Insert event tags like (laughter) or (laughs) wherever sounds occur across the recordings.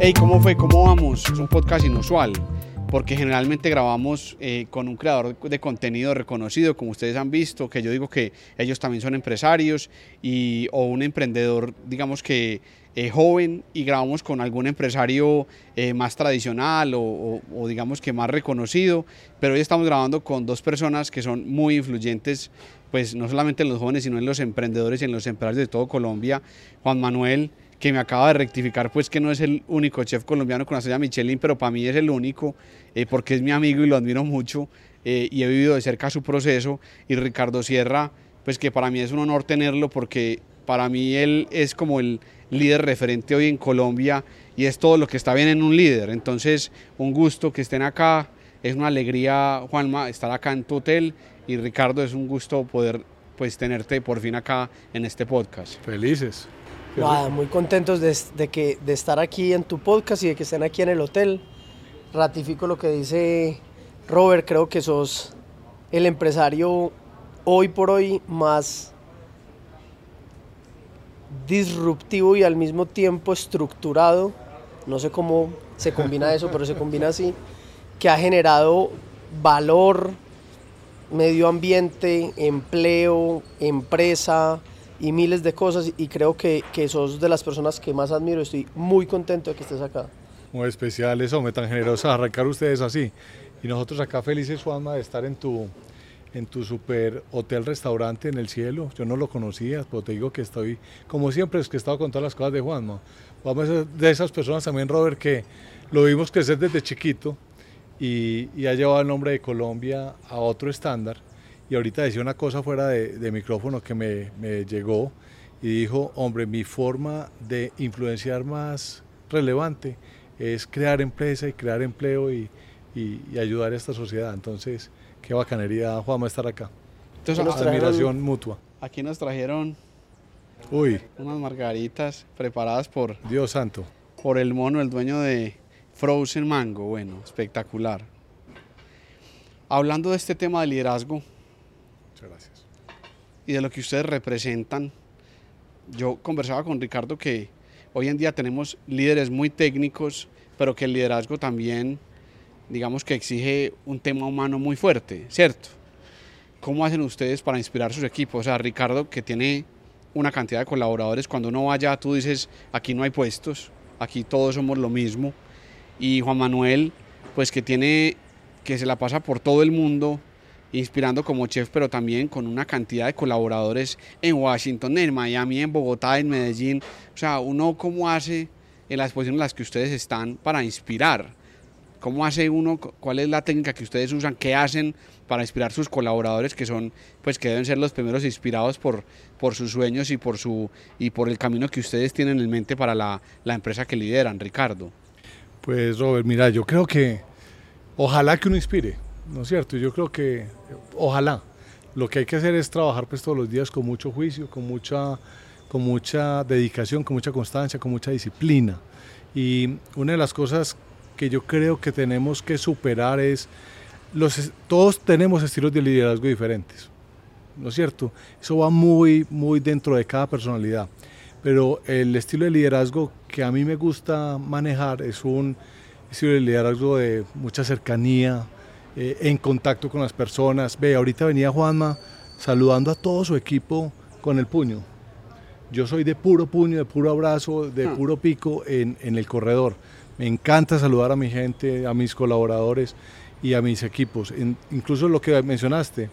Hey, ¿cómo fue? ¿Cómo vamos? Es un podcast inusual porque generalmente grabamos eh, con un creador de contenido reconocido, como ustedes han visto, que yo digo que ellos también son empresarios, y, o un emprendedor, digamos que eh, joven, y grabamos con algún empresario eh, más tradicional o, o, digamos que más reconocido, pero hoy estamos grabando con dos personas que son muy influyentes, pues no solamente en los jóvenes, sino en los emprendedores y en los empresarios de todo Colombia. Juan Manuel que me acaba de rectificar pues que no es el único chef colombiano con la estrella Michelin, pero para mí es el único eh, porque es mi amigo y lo admiro mucho eh, y he vivido de cerca su proceso y Ricardo Sierra pues que para mí es un honor tenerlo porque para mí él es como el líder referente hoy en Colombia y es todo lo que está bien en un líder, entonces un gusto que estén acá, es una alegría Juanma estar acá en tu hotel y Ricardo es un gusto poder pues tenerte por fin acá en este podcast. Felices. Nada, muy contentos de, que, de estar aquí en tu podcast y de que estén aquí en el hotel. Ratifico lo que dice Robert, creo que sos el empresario hoy por hoy más disruptivo y al mismo tiempo estructurado, no sé cómo se combina eso, pero se combina así, que ha generado valor, medio ambiente, empleo, empresa, y miles de cosas y creo que, que sos de las personas que más admiro. Estoy muy contento de que estés acá. Muy especial eso, me tan generoso arrancar ustedes así. Y nosotros acá felices, Juanma, de estar en tu, en tu super hotel restaurante en el cielo. Yo no lo conocía, pero te digo que estoy, como siempre, es que he estado con todas las cosas de Juanma. Vamos de esas personas también, Robert, que lo vimos crecer desde chiquito y, y ha llevado el nombre de Colombia a otro estándar y ahorita decía una cosa fuera de, micrófono que me, llegó y dijo, hombre, mi forma de influenciar más relevante es crear empresa y crear empleo y, ayudar a esta sociedad. Entonces, qué bacanería, Juanma, estar acá. Entonces, admiración mutua. Aquí nos trajeron Uy. unas margaritas preparadas por... Dios santo. Por el mono, el dueño de Frozen Mango. Bueno, espectacular. Hablando de este tema de liderazgo, gracias. Y de lo que ustedes representan, yo conversaba con Ricardo que hoy en día tenemos líderes muy técnicos, pero que el liderazgo también, digamos que exige un tema humano muy fuerte, ¿cierto? ¿Cómo hacen ustedes para inspirar sus equipos? O sea, Ricardo, que tiene una cantidad de colaboradores, cuando uno vaya, tú dices, aquí no hay puestos, aquí todos somos lo mismo. Y Juan Manuel, pues que tiene, que se la pasa por todo el mundo, inspirando como chef, pero también con una cantidad de colaboradores en Washington, en Miami, en Bogotá, en Medellín. O sea, uno cómo hace en las posiciones en las que ustedes están para inspirar. ¿Cómo hace uno? ¿Cuál es la técnica que ustedes usan? ¿Qué hacen para inspirar sus colaboradores que son, pues que deben ser los primeros inspirados por, por sus sueños y por, su, y por el camino que ustedes tienen en mente para la, la empresa que lideran, Ricardo? Pues Robert, mira, yo creo que ojalá que uno inspire, ¿no es cierto? Yo creo que ojalá. Lo que hay que hacer es trabajar pues todos los días con mucho juicio, con mucha, con mucha dedicación, con mucha constancia, con mucha disciplina. Y una de las cosas que yo creo que tenemos que superar es, los, todos tenemos estilos de liderazgo diferentes, ¿no es cierto? Eso va muy, muy dentro de cada personalidad. Pero el estilo de liderazgo que a mí me gusta manejar es un estilo de liderazgo de mucha cercanía, eh, en contacto con las personas. Ve, ahorita venía Juanma saludando a todo su equipo con el puño. Yo soy de puro puño, de puro abrazo, de hmm. puro pico en, el corredor. Me encanta saludar a mi gente, a mis colaboradores y a mis equipos. incluso lo que mencionaste,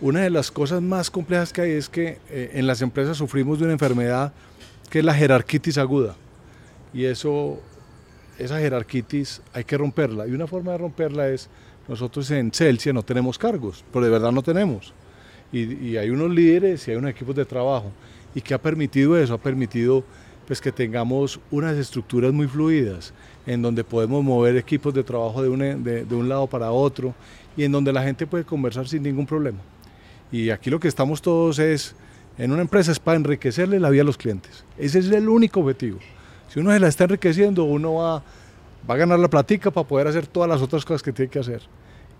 una de las cosas más complejas que hay es que eh, en las empresas sufrimos de una enfermedad que es la jerarquitis aguda. Y eso, esa jerarquitis hay que romperla. Y una forma de romperla es nosotros en Celsia no tenemos cargos, pero de verdad no tenemos. Y, hay unos líderes y hay unos equipos de trabajo. ¿Y qué ha permitido eso? Ha permitido pues, que tengamos unas estructuras muy fluidas, en donde podemos mover equipos de trabajo de, de, un lado para otro y en donde la gente puede conversar sin ningún problema. Y aquí lo que estamos todos es, en una empresa es para enriquecerle la vida a los clientes. Ese es el único objetivo. Si uno se la está enriqueciendo, uno va va a ganar la platica para poder hacer todas las otras cosas que tiene que hacer.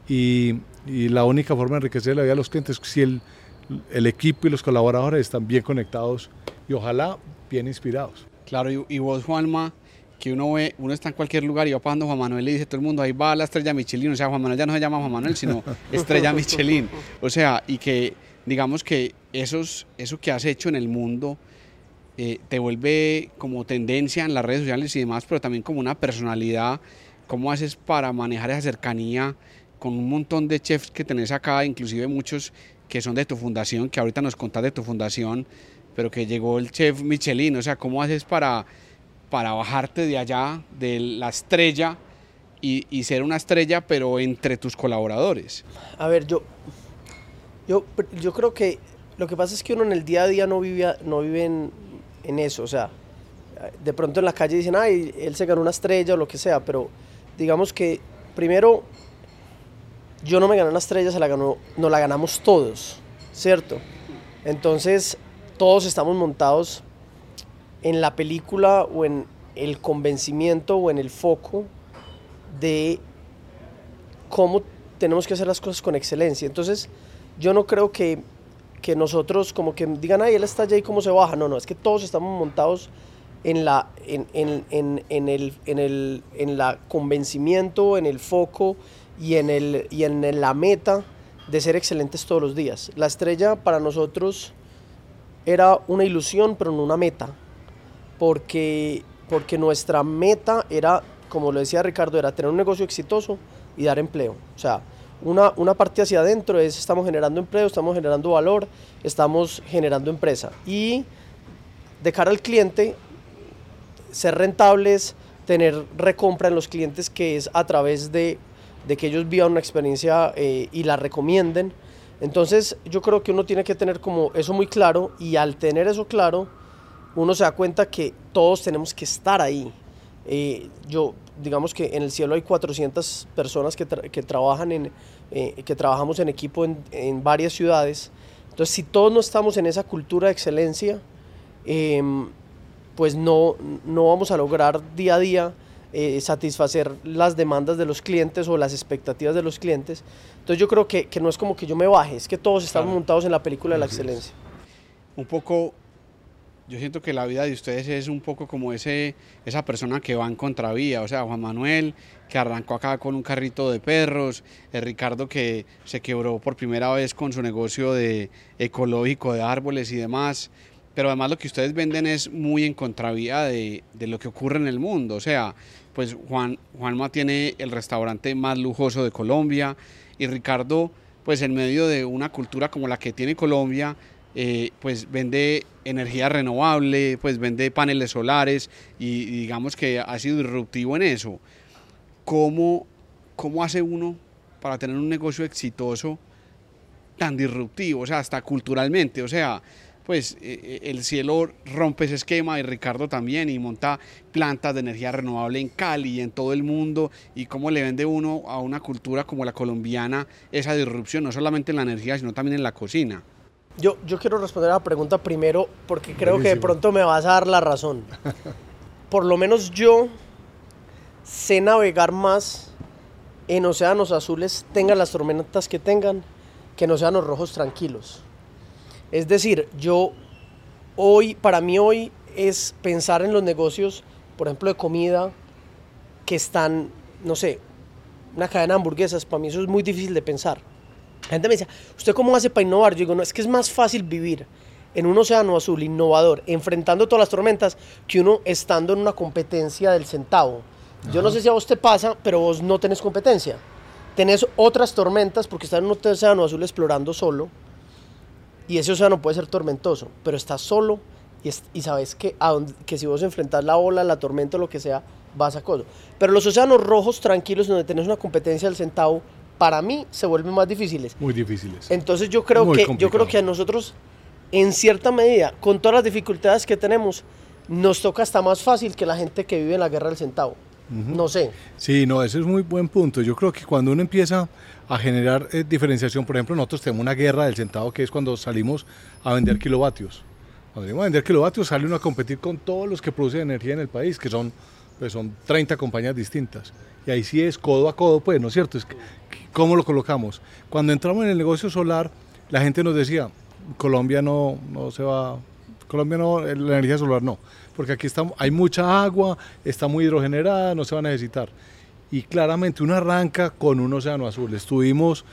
Y, y la única forma de enriquecer la vida de los clientes es si el, el, equipo y los colaboradores están bien conectados y ojalá bien inspirados. Claro, y, vos, Juanma, que uno ve, uno está en cualquier lugar y va pasando Juan Manuel y dice todo el mundo, ahí va la estrella Michelin, o sea, Juan Manuel ya no se llama Juan Manuel, sino (laughs) estrella Michelin. O sea, y que digamos que esos, eso que has hecho en el mundo eh, te vuelve como tendencia en las redes sociales y demás, pero también como una personalidad. ¿Cómo haces para manejar esa cercanía con un montón de chefs que tenés acá, inclusive muchos que son de tu fundación, que ahorita nos contás de tu fundación, pero que llegó el chef Michelin? O sea, ¿cómo haces para, para bajarte de allá, de la estrella, y, y ser una estrella, pero entre tus colaboradores? A ver, yo, yo, yo creo que lo que pasa es que uno en el día a día no vive, no vive en, en eso. O sea, de pronto en la calle dicen, ay, él se ganó una estrella o lo que sea, pero digamos que primero yo no me gané una estrella, se la ganó, nos la ganamos todos, ¿cierto? Entonces, todos estamos montados en la película o en el convencimiento o en el foco de cómo tenemos que hacer las cosas con excelencia. Entonces, yo no creo que, que nosotros como que digan, ay, él está allá y cómo se baja. No, no, es que todos estamos montados en la, en, en, en, en el, en, el, en la convencimiento, en el foco y en, el, y en la meta de ser excelentes todos los días. La estrella para nosotros era una ilusión, pero no una meta, porque, porque nuestra meta era, como lo decía Ricardo, era tener un negocio exitoso y dar empleo. O sea, una, una parte hacia adentro es estamos generando empleo, estamos generando valor, estamos generando empresa. Y de cara al cliente, ser rentables, tener recompra en los clientes que es a través de, de que ellos vivan una experiencia eh, y la recomienden. Entonces yo creo que uno tiene que tener como eso muy claro y al tener eso claro, uno se da cuenta que todos tenemos que estar ahí. Eh, yo, digamos que en el cielo hay 400 personas que, tra que trabajan en, eh, que trabajamos en equipo en, en, varias ciudades. Entonces, si todos no estamos en esa cultura de excelencia, eh, pues no, no vamos a lograr día a día eh, satisfacer las demandas de los clientes o las expectativas de los clientes. Entonces yo creo que, que no es como que yo me baje, es que todos estamos claro. montados en la película de la excelencia. Un poco, yo siento que la vida de ustedes es un poco como ese, esa persona que va en contravía, o sea, Juan Manuel, que arrancó acá con un carrito de perros, el Ricardo que se quebró por primera vez con su negocio de ecológico de árboles y demás, pero además lo que ustedes venden es muy en contravía de, de, lo que ocurre en el mundo. O sea, pues Juan, Juanma tiene el restaurante más lujoso de Colombia y Ricardo, pues en medio de una cultura como la que tiene Colombia, eh, pues vende energía renovable, pues vende paneles solares y, digamos que ha sido disruptivo en eso. ¿Cómo, ¿Cómo hace uno para tener un negocio exitoso tan disruptivo, o sea, hasta culturalmente? O sea, pues eh, el cielo rompe ese esquema y Ricardo también y monta plantas de energía renovable en Cali y en todo el mundo y cómo le vende uno a una cultura como la colombiana esa disrupción, no solamente en la energía, sino también en la cocina. Yo, yo quiero responder a la pregunta primero porque creo Buenísimo. que de pronto me vas a dar la razón. Por lo menos yo sé navegar más en océanos azules, tengan las tormentas que tengan, que en océanos rojos tranquilos. Es decir, yo hoy, para mí hoy es pensar en los negocios, por ejemplo, de comida, que están, no sé, una cadena de hamburguesas, para mí eso es muy difícil de pensar. La gente me dice, ¿usted cómo hace para innovar? Yo digo, no, es que es más fácil vivir en un océano azul innovador, enfrentando todas las tormentas, que uno estando en una competencia del centavo. Yo no sé si a vos te pasa, pero vos no tenés competencia. Tenés otras tormentas porque estás en un océano azul explorando solo y ese océano puede ser tormentoso, pero estás solo y, es, y sabes que, a donde, que si vos enfrentás la ola, la tormenta, lo que sea, vas a coso. Pero los océanos rojos tranquilos, donde tenés una competencia del centavo, para mí se vuelven más difíciles. Muy difíciles. Entonces yo creo, que, yo creo que a nosotros, en cierta medida, con todas las dificultades que tenemos, nos toca hasta más fácil que la gente que vive en la guerra del centavo. Uh -huh. No sé. Sí, no, ese es muy buen punto. Yo creo que cuando uno empieza a generar eh, diferenciación, por ejemplo, nosotros tenemos una guerra del centavo que es cuando salimos a vender kilovatios. Cuando salimos a vender kilovatios sale uno a competir con todos los que producen energía en el país, que son, pues son 30 compañías distintas. Y ahí sí es codo a codo, pues, ¿no es cierto? Es que, ¿Cómo lo colocamos? Cuando entramos en el negocio solar, la gente nos decía, Colombia no, no se va Colombia no, la energía solar no, porque aquí está, hay mucha agua, está muy hidrogenerada, no se va a necesitar. Y claramente uno arranca con un océano azul. Estuvimos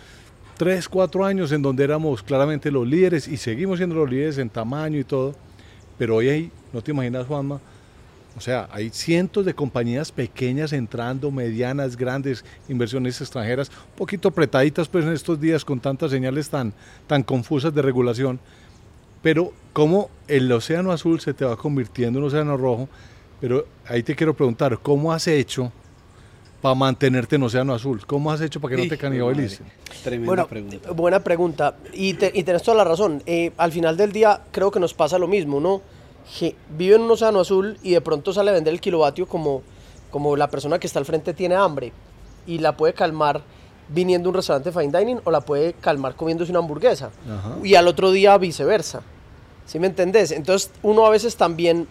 tres, cuatro años en donde éramos claramente los líderes y seguimos siendo los líderes en tamaño y todo, pero hoy hay, no te imaginas Juanma, o sea, hay cientos de compañías pequeñas entrando, medianas, grandes, inversiones extranjeras, un poquito apretaditas pues en estos días con tantas señales tan, tan confusas de regulación, pero como el océano azul se te va convirtiendo en océano rojo, pero ahí te quiero preguntar, ¿cómo has hecho para mantenerte en océano azul? ¿Cómo has hecho para que no te canibalicen? Tremenda bueno, pregunta. Buena pregunta, y, y tenés toda la razón. Eh, al final del día creo que nos pasa lo mismo, ¿no? Vive en un océano azul y de pronto sale a vender el kilovatio como, como la persona que está al frente tiene hambre y la puede calmar viniendo a un restaurante fine dining o la puede calmar comiéndose una hamburguesa y al otro día viceversa. ¿Sí me entendés? Entonces uno a veces también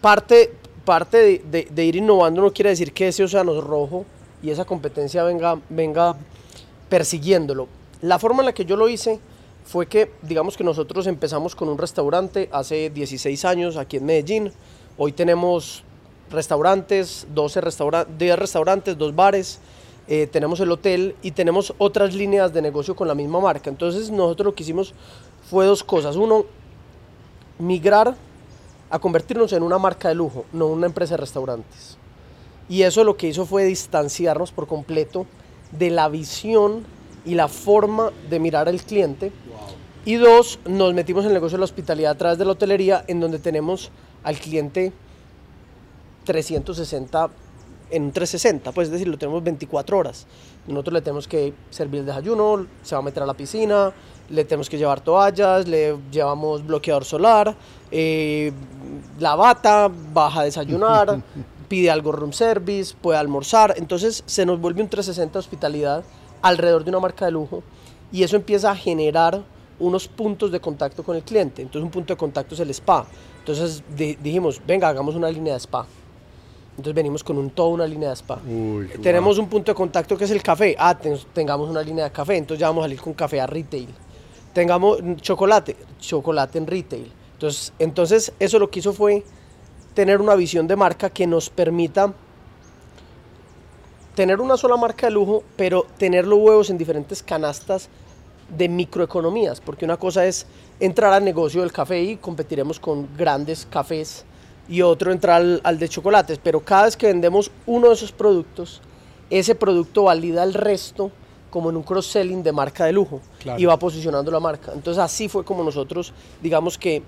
parte, parte de, de, ir innovando no quiere decir que ese océano rojo y esa competencia venga, venga persiguiéndolo. La forma en la que yo lo hice fue que, digamos que nosotros empezamos con un restaurante hace 16 años aquí en Medellín. Hoy tenemos restaurantes, 12 10 restaurantes, dos bares, eh, tenemos el hotel y tenemos otras líneas de negocio con la misma marca. Entonces nosotros lo que hicimos fue dos cosas. Uno, migrar a convertirnos en una marca de lujo, no una empresa de restaurantes. Y eso lo que hizo fue distanciarnos por completo de la visión y la forma de mirar al cliente y dos, nos metimos en el negocio de la hospitalidad a través de la hotelería, en donde tenemos al cliente 360 en un 360, pues es decir, lo tenemos 24 horas. Nosotros le tenemos que servir el desayuno, se va a meter a la piscina, le tenemos que llevar toallas, le llevamos bloqueador solar, eh, la bata, baja a desayunar, (laughs) pide algo room service, puede almorzar. Entonces se nos vuelve un 360 hospitalidad alrededor de una marca de lujo y eso empieza a generar unos puntos de contacto con el cliente. Entonces un punto de contacto es el spa. Entonces dijimos, venga, hagamos una línea de spa. Entonces venimos con un, toda una línea de spa. Tenemos un punto de contacto que es el café. Ah, tengamos una línea de café. Entonces ya vamos a salir con café a retail. Tengamos chocolate, chocolate en retail. Entonces, entonces eso lo que hizo fue tener una visión de marca que nos permita tener una sola marca de lujo, pero tener los huevos en diferentes canastas de microeconomías, porque una cosa es entrar al negocio del café y competiremos con grandes cafés y otro entrar al, de chocolates, pero cada vez que vendemos uno de esos productos, ese producto valida el resto como en un cross-selling de marca de lujo y va posicionando la marca. Entonces así fue como nosotros, digamos que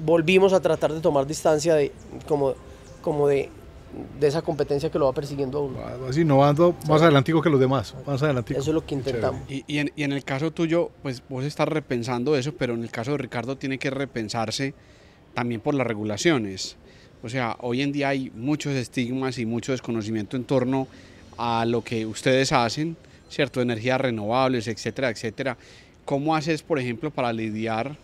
volvimos a tratar de tomar distancia de como, como de de esa competencia que lo va persiguiendo a uno. Así, innovando más adelantico que los demás, más adelantico. Eso es lo que intentamos. Y, y, en, y, en, el caso tuyo, pues vos estás repensando eso, pero en el caso de Ricardo tiene que repensarse también por las regulaciones. O sea, hoy en día hay muchos estigmas y mucho desconocimiento en torno a lo que ustedes hacen, ¿cierto? Energías renovables, etcétera, etcétera. ¿Cómo haces, por ejemplo, para lidiar?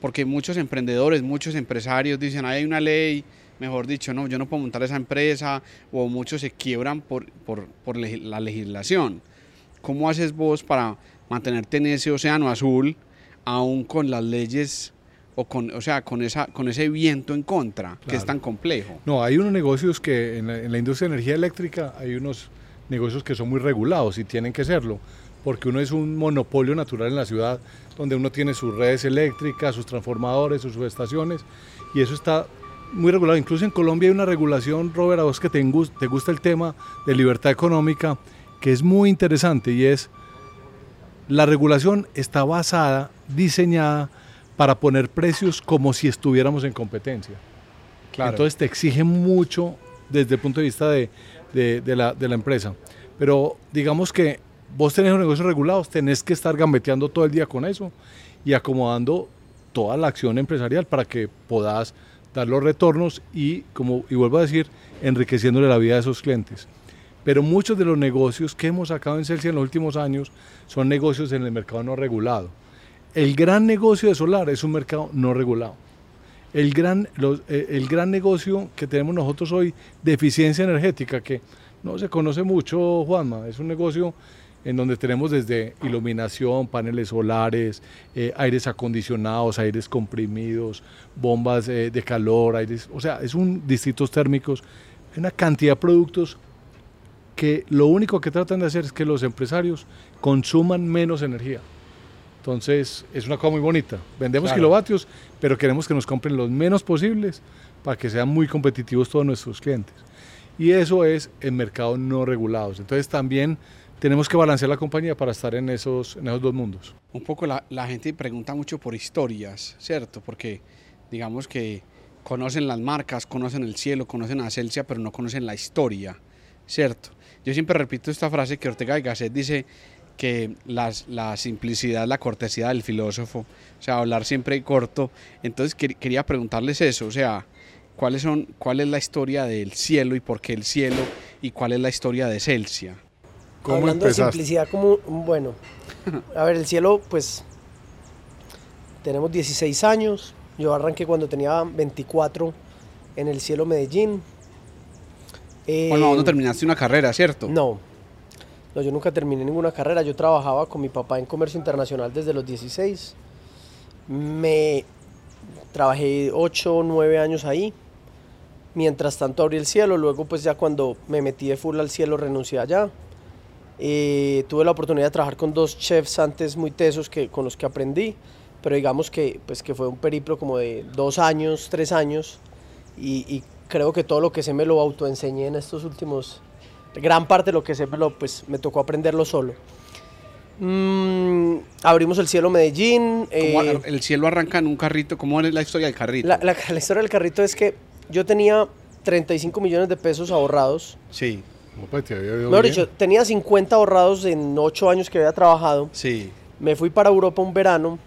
Porque muchos emprendedores, muchos empresarios dicen, hay una ley, mejor dicho, no, yo no puedo montar esa empresa, o muchos se quiebran por, por, por la legislación. ¿Cómo haces vos para mantenerte en ese océano azul, aún con las leyes o con, o sea, con, esa, con ese viento en contra, que es tan complejo? No, hay unos negocios que en la, en la, industria de energía eléctrica hay unos negocios que son muy regulados y tienen que serlo, porque uno es un monopolio natural en la ciudad, donde uno tiene sus redes eléctricas, sus transformadores, sus subestaciones, y eso está muy regulado. Incluso en Colombia hay una regulación, Robert, a vos que te, te gusta el tema de libertad económica, que es muy interesante y es, la regulación está basada, diseñada para poner precios como si estuviéramos en competencia. Claro. Entonces te exige mucho desde el punto de vista de, de, la, de la empresa. Pero digamos que vos tenés un negocio regulado, tenés que estar gambeteando todo el día con eso y acomodando toda la acción empresarial para que puedas dar los retornos y, como y vuelvo a decir, enriqueciéndole la vida de esos clientes. Pero muchos de los negocios que hemos sacado en Celsius en los últimos años son negocios en el mercado no regulado. El gran negocio de solar es un mercado no regulado. El gran, eh, el gran negocio que tenemos nosotros hoy de eficiencia energética, que no se conoce mucho, Juanma, es un negocio en donde tenemos desde iluminación, paneles solares, eh, aires acondicionados, aires comprimidos, bombas eh, de calor, aires, o sea, es un distritos térmicos, una cantidad de productos que lo único que tratan de hacer es que los empresarios consuman menos energía. Entonces, es una cosa muy bonita. Vendemos kilovatios, pero queremos que nos compren los menos posibles para que sean muy competitivos todos nuestros clientes. Y eso es en mercados no regulados. Entonces, también tenemos que balancear la compañía para estar en esos, en esos dos mundos. Un poco la, la gente pregunta mucho por historias, ¿cierto? Porque digamos que conocen las marcas, conocen el cielo, conocen a Celsia, pero no conocen la historia, ¿cierto? Yo siempre repito esta frase que Ortega y Gasset dice que las, la simplicidad, la cortesía del filósofo, o sea, hablar siempre corto. Entonces quería preguntarles eso, o sea, ¿cuáles son, ¿cuál es la historia del cielo y por qué el cielo y cuál es la historia de Celsia? Hablando de simplicidad, como, bueno, a ver, el cielo, pues, tenemos 16 años, yo arranqué cuando tenía 24 en el cielo Medellín. bueno, no eh, terminaste una carrera, ¿cierto? No, no, yo nunca terminé ninguna carrera, yo trabajaba con mi papá en comercio internacional desde los 16. Me trabajé 8 o 9 años ahí. Mientras tanto abrí el cielo, luego pues ya cuando me metí de full al cielo renuncié allá. Eh, tuve la oportunidad de trabajar con dos chefs antes muy tesos que, con los que aprendí, pero digamos que, pues, que fue un periplo como de dos años, tres años, y, creo que todo lo que se me lo autoenseñé en estos últimos, gran parte de lo que sé me, lo, pues, me tocó aprenderlo solo. Mm, abrimos el cielo Medellín. Eh, el cielo arranca en un carrito. ¿Cómo es la historia del carrito? La, la, la, historia del carrito es que yo tenía 35 millones de pesos ahorrados. Sí. Pues, Mejor dicho, tenía 50 ahorrados en 8 años que había trabajado. Sí. Me fui para Europa un verano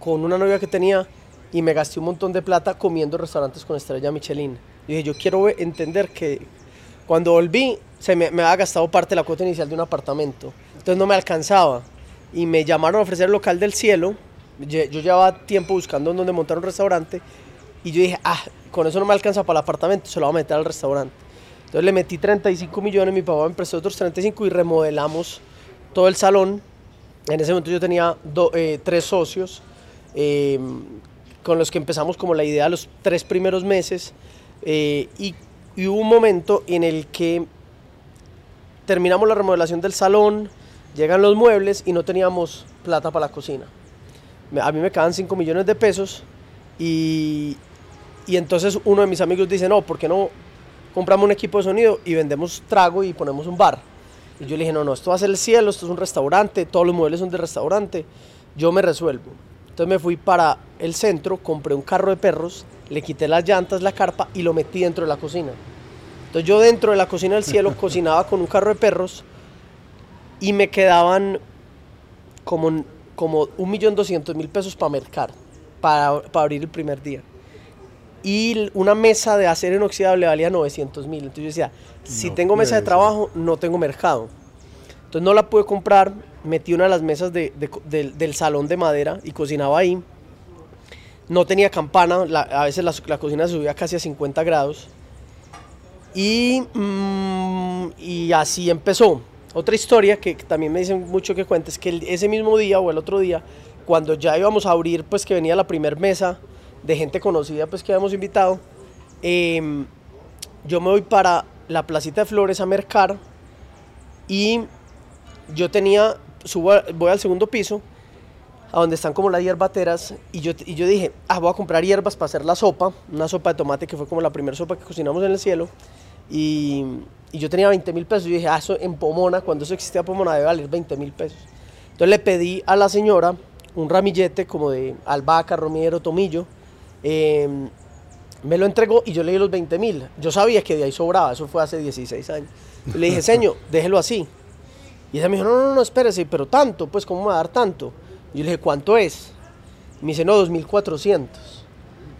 con una novia que tenía y me gasté un montón de plata comiendo restaurantes con estrella Michelin. Y dije, yo quiero entender que cuando volví se me, me había gastado parte de la cuota inicial de un apartamento. Entonces no me alcanzaba. Y me llamaron a ofrecer el local del cielo. Yo, yo llevaba tiempo buscando en donde montar un restaurante. Y yo dije, ah, con eso no me alcanza para el apartamento, se lo voy a meter al restaurante. Entonces le metí 35 millones, mi papá me prestó otros 35 y remodelamos todo el salón. En ese momento yo tenía eh, tres socios eh, con los que empezamos como la idea los tres primeros meses eh, y, y, hubo un momento en el que terminamos la remodelación del salón, llegan los muebles y no teníamos plata para la cocina. A mí me quedan 5 millones de pesos y, y entonces uno de mis amigos dice, no, ¿por qué no compramos un equipo de sonido y vendemos trago y ponemos un bar. Y yo le dije, no, no, esto va a ser el cielo, esto es un restaurante, todos los muebles son de restaurante, yo me resuelvo. Entonces me fui para el centro, compré un carro de perros, le quité las llantas, la carpa y lo metí dentro de la cocina. Entonces yo dentro de la cocina del cielo (laughs) cocinaba con un carro de perros y me quedaban como, como un millón doscientos mil pesos para mercar, para, para abrir el primer día y una mesa de acero inoxidable valía 900 mil. Entonces yo decía, si tengo mesa de trabajo, no tengo mercado. Entonces no la pude comprar, metí una de las mesas del salón de madera y cocinaba ahí. No tenía campana, a veces la, cocina se subía casi a 50 grados. Y, mm, y así empezó. Otra historia que también me dicen mucho que cuentes, que ese mismo día o el otro día, cuando ya íbamos a abrir, pues que venía la primera mesa, de gente conocida pues que habíamos invitado, em, yo me voy para la placita de flores a mercar y yo tenía, subo, voy al segundo piso, a donde están como las hierbateras, y yo, y yo dije, ah, voy a comprar hierbas para hacer la sopa, una sopa de tomate que fue como la primera sopa que cocinamos en el cielo, y, y yo tenía 20 mil pesos, y dije, ah, eso en Pomona, cuando eso existía Pomona debe valer 20 mil pesos. Entonces le pedí a la señora un ramillete como de albahaca, romero, tomillo, Em, me lo entregó y yo le di los 20 mil. Yo sabía que de ahí sobraba, eso fue hace 16 años. le dije, (laughs) señor, déjelo así. Y ella me dijo, no, no, no, espérese, pero tanto, pues, ¿cómo me va a dar tanto? Y yo le dije, ¿cuánto es? Y me dice, no, 2.400.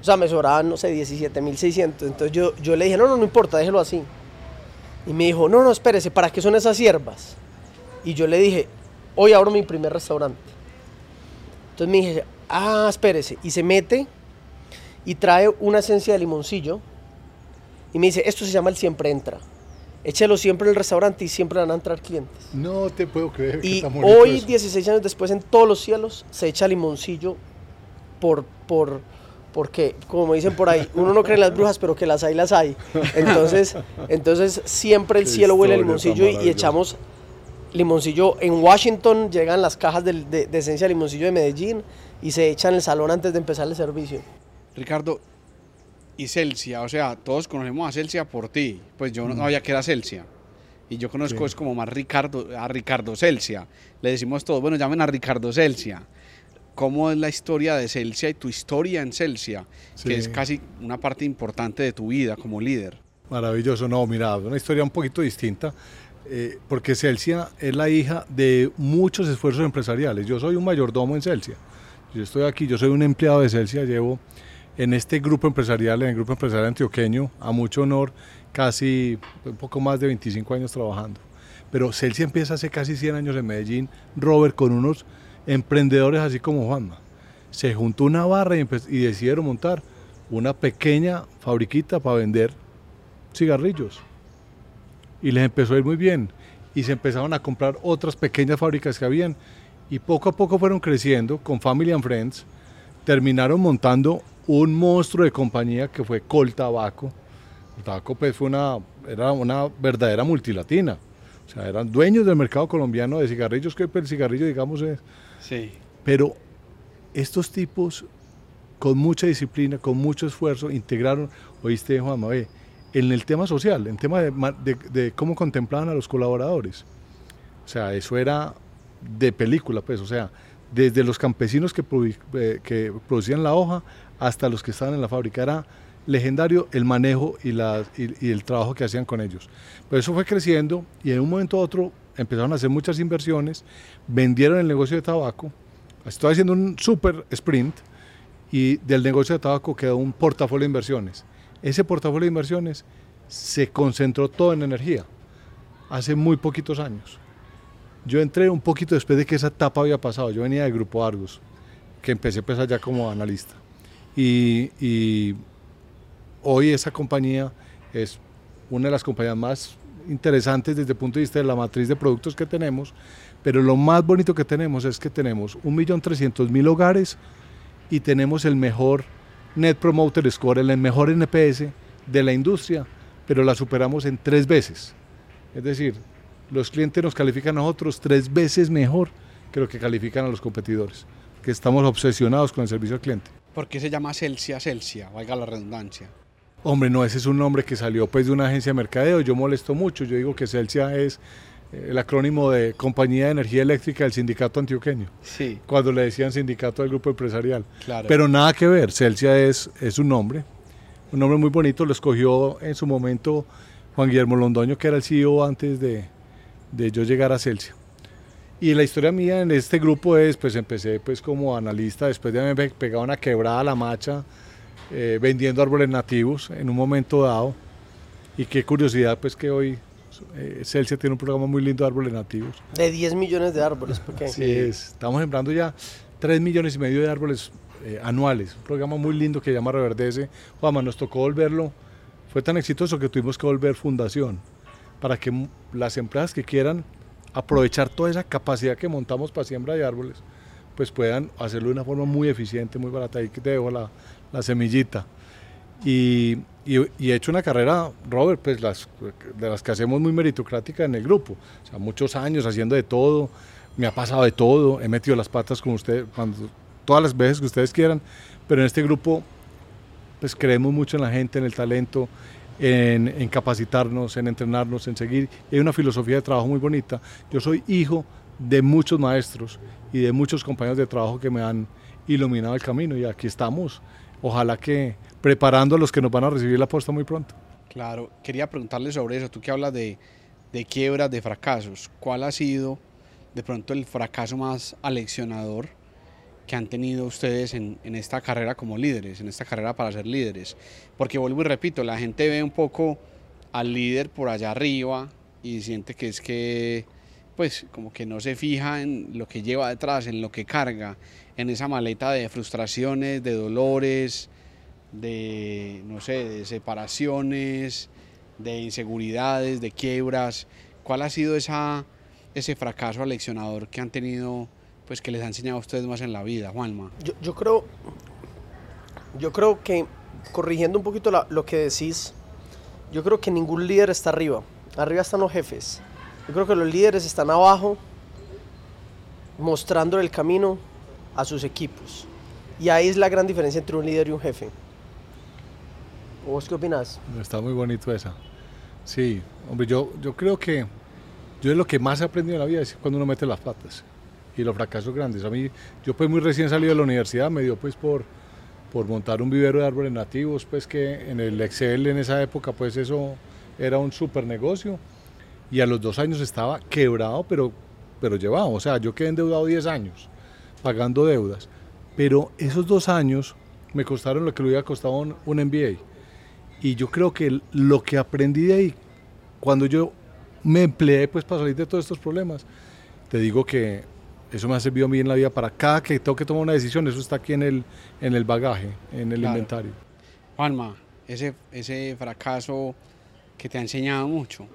O sea, me sobraban, no sé, 17.600. Entonces yo, yo le dije, no, no, no importa, déjelo así. Y me dijo, no, no, espérese, ¿para qué son esas hierbas? Y yo le dije, hoy abro mi primer restaurante. Entonces me dije, ah, espérese. Y se mete y trae una esencia de limoncillo y me dice, esto se llama el siempre entra. échelo siempre en el restaurante y siempre van a entrar clientes. No te puedo creer. que Y tan hoy, eso. 16 años después, en todos los cielos se echa limoncillo por, por, porque, como dicen por ahí, uno no cree en las brujas, pero que las hay, las hay. Entonces, entonces siempre el Qué cielo huele a limoncillo y- echamos limoncillo. En Washington llegan las cajas del- de, de esencia de limoncillo de Medellín y se echan en el salón antes de empezar el servicio. Ricardo, y Celsia, o sea, todos conocemos a Celsia por ti, pues yo no sabía que era Celsia. Y yo conozco Sí. es como más Ricardo, a Ricardo Celsia. Le decimos todos, bueno, llamen a Ricardo Celsia. ¿Cómo es la historia de Celsia y tu historia en Celsia? Que es casi una parte importante de tu vida como líder. Maravilloso, no, mira, una historia un poquito distinta, eh, porque Celsia es la hija de muchos esfuerzos empresariales. Yo soy un mayordomo en Celsia. Yo estoy aquí, yo soy un empleado de Celsia, llevo en este grupo empresarial, en el grupo empresarial antioqueño, a mucho honor, casi un poco más de 25 años trabajando. Pero Celsia empieza hace casi 100 años en Medellín, Robert, con unos emprendedores así como Juanma. Se juntó una barra y, y decidieron montar una pequeña fabriquita para vender cigarrillos. Y les empezó a ir muy bien. Y se empezaron a comprar otras pequeñas fábricas que habían. Y poco a poco fueron creciendo con Family and Friends. Terminaron montando un monstruo de compañía que fue Col Tabaco. El tabaco pues, fue una, era una verdadera multilatina. O sea, eran dueños del mercado colombiano de cigarrillos, que el cigarrillo, digamos, es, Sí. pero estos tipos, con mucha disciplina, con mucho esfuerzo, integraron, oíste Juanma, ve, en el tema social, en el tema de, ma- de- de cómo contemplaban a los colaboradores. O sea, eso era de película, pues, o sea, desde los campesinos que, produ- eh, que producían la hoja hasta los que estaban en la fábrica. Era legendario el manejo y, la- y- el trabajo que hacían con ellos. Pero eso fue creciendo y en un momento a otro empezaron a hacer muchas inversiones, vendieron el negocio de tabaco, estoy haciendo un super sprint y del negocio de tabaco quedó un portafolio de inversiones. Ese portafolio de inversiones se concentró todo en energía hace muy poquitos años. Yo entré un poquito después de que esa etapa había pasado. Yo venía del Grupo Argos, que empecé pues allá como analista. Y, hoy esa compañía es una de las compañías más interesantes desde el punto de vista de la matriz de productos que tenemos, pero lo más bonito que tenemos es que tenemos 1.300.000 hogares y tenemos el mejor Net Promoter Score, el mejor NPS de la industria, pero la superamos en tres veces. Es decir, los clientes nos califican a nosotros tres veces mejor que lo que califican a los competidores, que estamos obsesionados con el servicio al cliente. ¿Por qué se llama Celsia Celsia? Valga la redundancia. Hombre, no, ese es un nombre que salió pues de una agencia de mercadeo. Yo molesto mucho. Yo digo que Celsia es eh, el acrónimo de Compañía de Energía Eléctrica del Sindicato Antioqueño. Sí, Cuando le decían sindicato del grupo empresarial. claro. Pero nada que ver. Celsia es, es un nombre. Un nombre muy bonito. Lo escogió en su momento Juan Guillermo Londoño, que era el CEO antes de, de yo llegar a Celsia. Y la historia mía en este grupo es, pues empecé pues como analista, después de haberme pegado una quebrada a la macha, eh, vendiendo árboles nativos en un momento dado. Y qué curiosidad pues que hoy eh, Celsia tiene un programa muy lindo de árboles nativos. De 10 millones de árboles, porque Así es. Estamos sembrando ya 3 millones y medio de árboles eh, anuales. Un programa muy lindo que se llama Reverdece. Juanma, nos tocó volverlo. Fue tan exitoso que tuvimos que volver fundación para que las empresas que quieran aprovechar toda esa capacidad que montamos para siembra de árboles, pues puedan hacerlo de una forma muy eficiente, muy barata. Ahí te dejo la, semillita. Y, he hecho una carrera, Robert, pues de las que hacemos muy meritocrática en el grupo. O sea, muchos años haciendo de todo, me ha pasado de todo, he metido las patas con usted cuando, todas las veces que ustedes quieran, pero en este grupo pues creemos mucho en la gente, en el talento, en, en capacitarnos, en entrenarnos, en seguir. Hay una filosofía de trabajo muy bonita. Yo soy hijo de muchos maestros y de muchos compañeros de trabajo que me han iluminado el camino y aquí estamos. Ojalá que preparando a los que nos van a recibir la posta muy pronto. Claro, quería preguntarle sobre eso. Tú que hablas de, de quiebras, de fracasos. ¿Cuál ha sido de pronto el fracaso más aleccionador que han tenido ustedes en, esta carrera como líderes, en esta carrera para ser líderes? Porque vuelvo y repito, la gente ve un poco al líder por allá arriba y siente que es que, pues, como que no se fija en lo que lleva detrás, en lo que carga, en esa maleta de frustraciones, de dolores, de, no sé, de separaciones, de inseguridades, de quiebras. ¿Cuál ha sido ese fracaso aleccionador que han tenido, pues que les ha enseñado a ustedes más en la vida, Juanma? Yo, yo creo, yo creo que, corrigiendo un poquito la- lo que decís, yo creo que ningún líder está arriba. Arriba están los jefes. Yo creo que los líderes están abajo, mostrando el camino a sus equipos. Y ahí es la gran diferencia entre un líder y un jefe. ¿Vos qué opinas? Está muy bonito esa. Sí, hombre, yo, yo creo que yo de lo que más he aprendido en la vida es cuando uno mete las patas y los fracasos grandes. A mí, yo pues muy recién salido de la universidad, me dio pues por, por montar un vivero de árboles nativos, pues que en el Excel en esa época pues eso era un super negocio y a los dos años estaba quebrado, pero, pero llevado. O sea, yo quedé endeudado 10 años pagando deudas. Pero esos dos años me costaron lo que le hubiera costado un, MBA. Y yo creo que lo que aprendí de ahí, cuando yo me empleé pues para salir de todos estos problemas, te digo que eso me ha servido a mí en la vida para cada que tengo que tomar una decisión, eso está aquí en el, en el bagaje, en el Claro. inventario. Juanma, ese, ese fracaso que te ha enseñado mucho.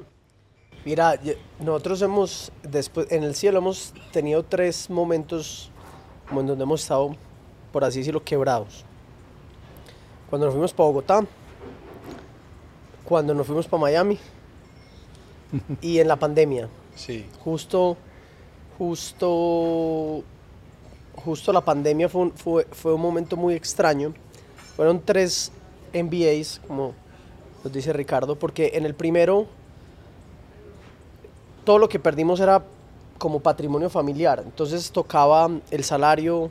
Mira, nosotros hemos, después, en el cielo hemos tenido tres momentos como en donde hemos estado, por así decirlo, quebrados. Cuando nos fuimos para Bogotá, cuando nos fuimos para Miami (laughs) y en la pandemia. Sí. Justo, justo, justo la pandemia fue un, fue, fue un momento muy extraño. Fueron tres MBAs, como nos dice Ricardo, porque en el primero todo lo que perdimos era como patrimonio familiar. Entonces tocaba el salario,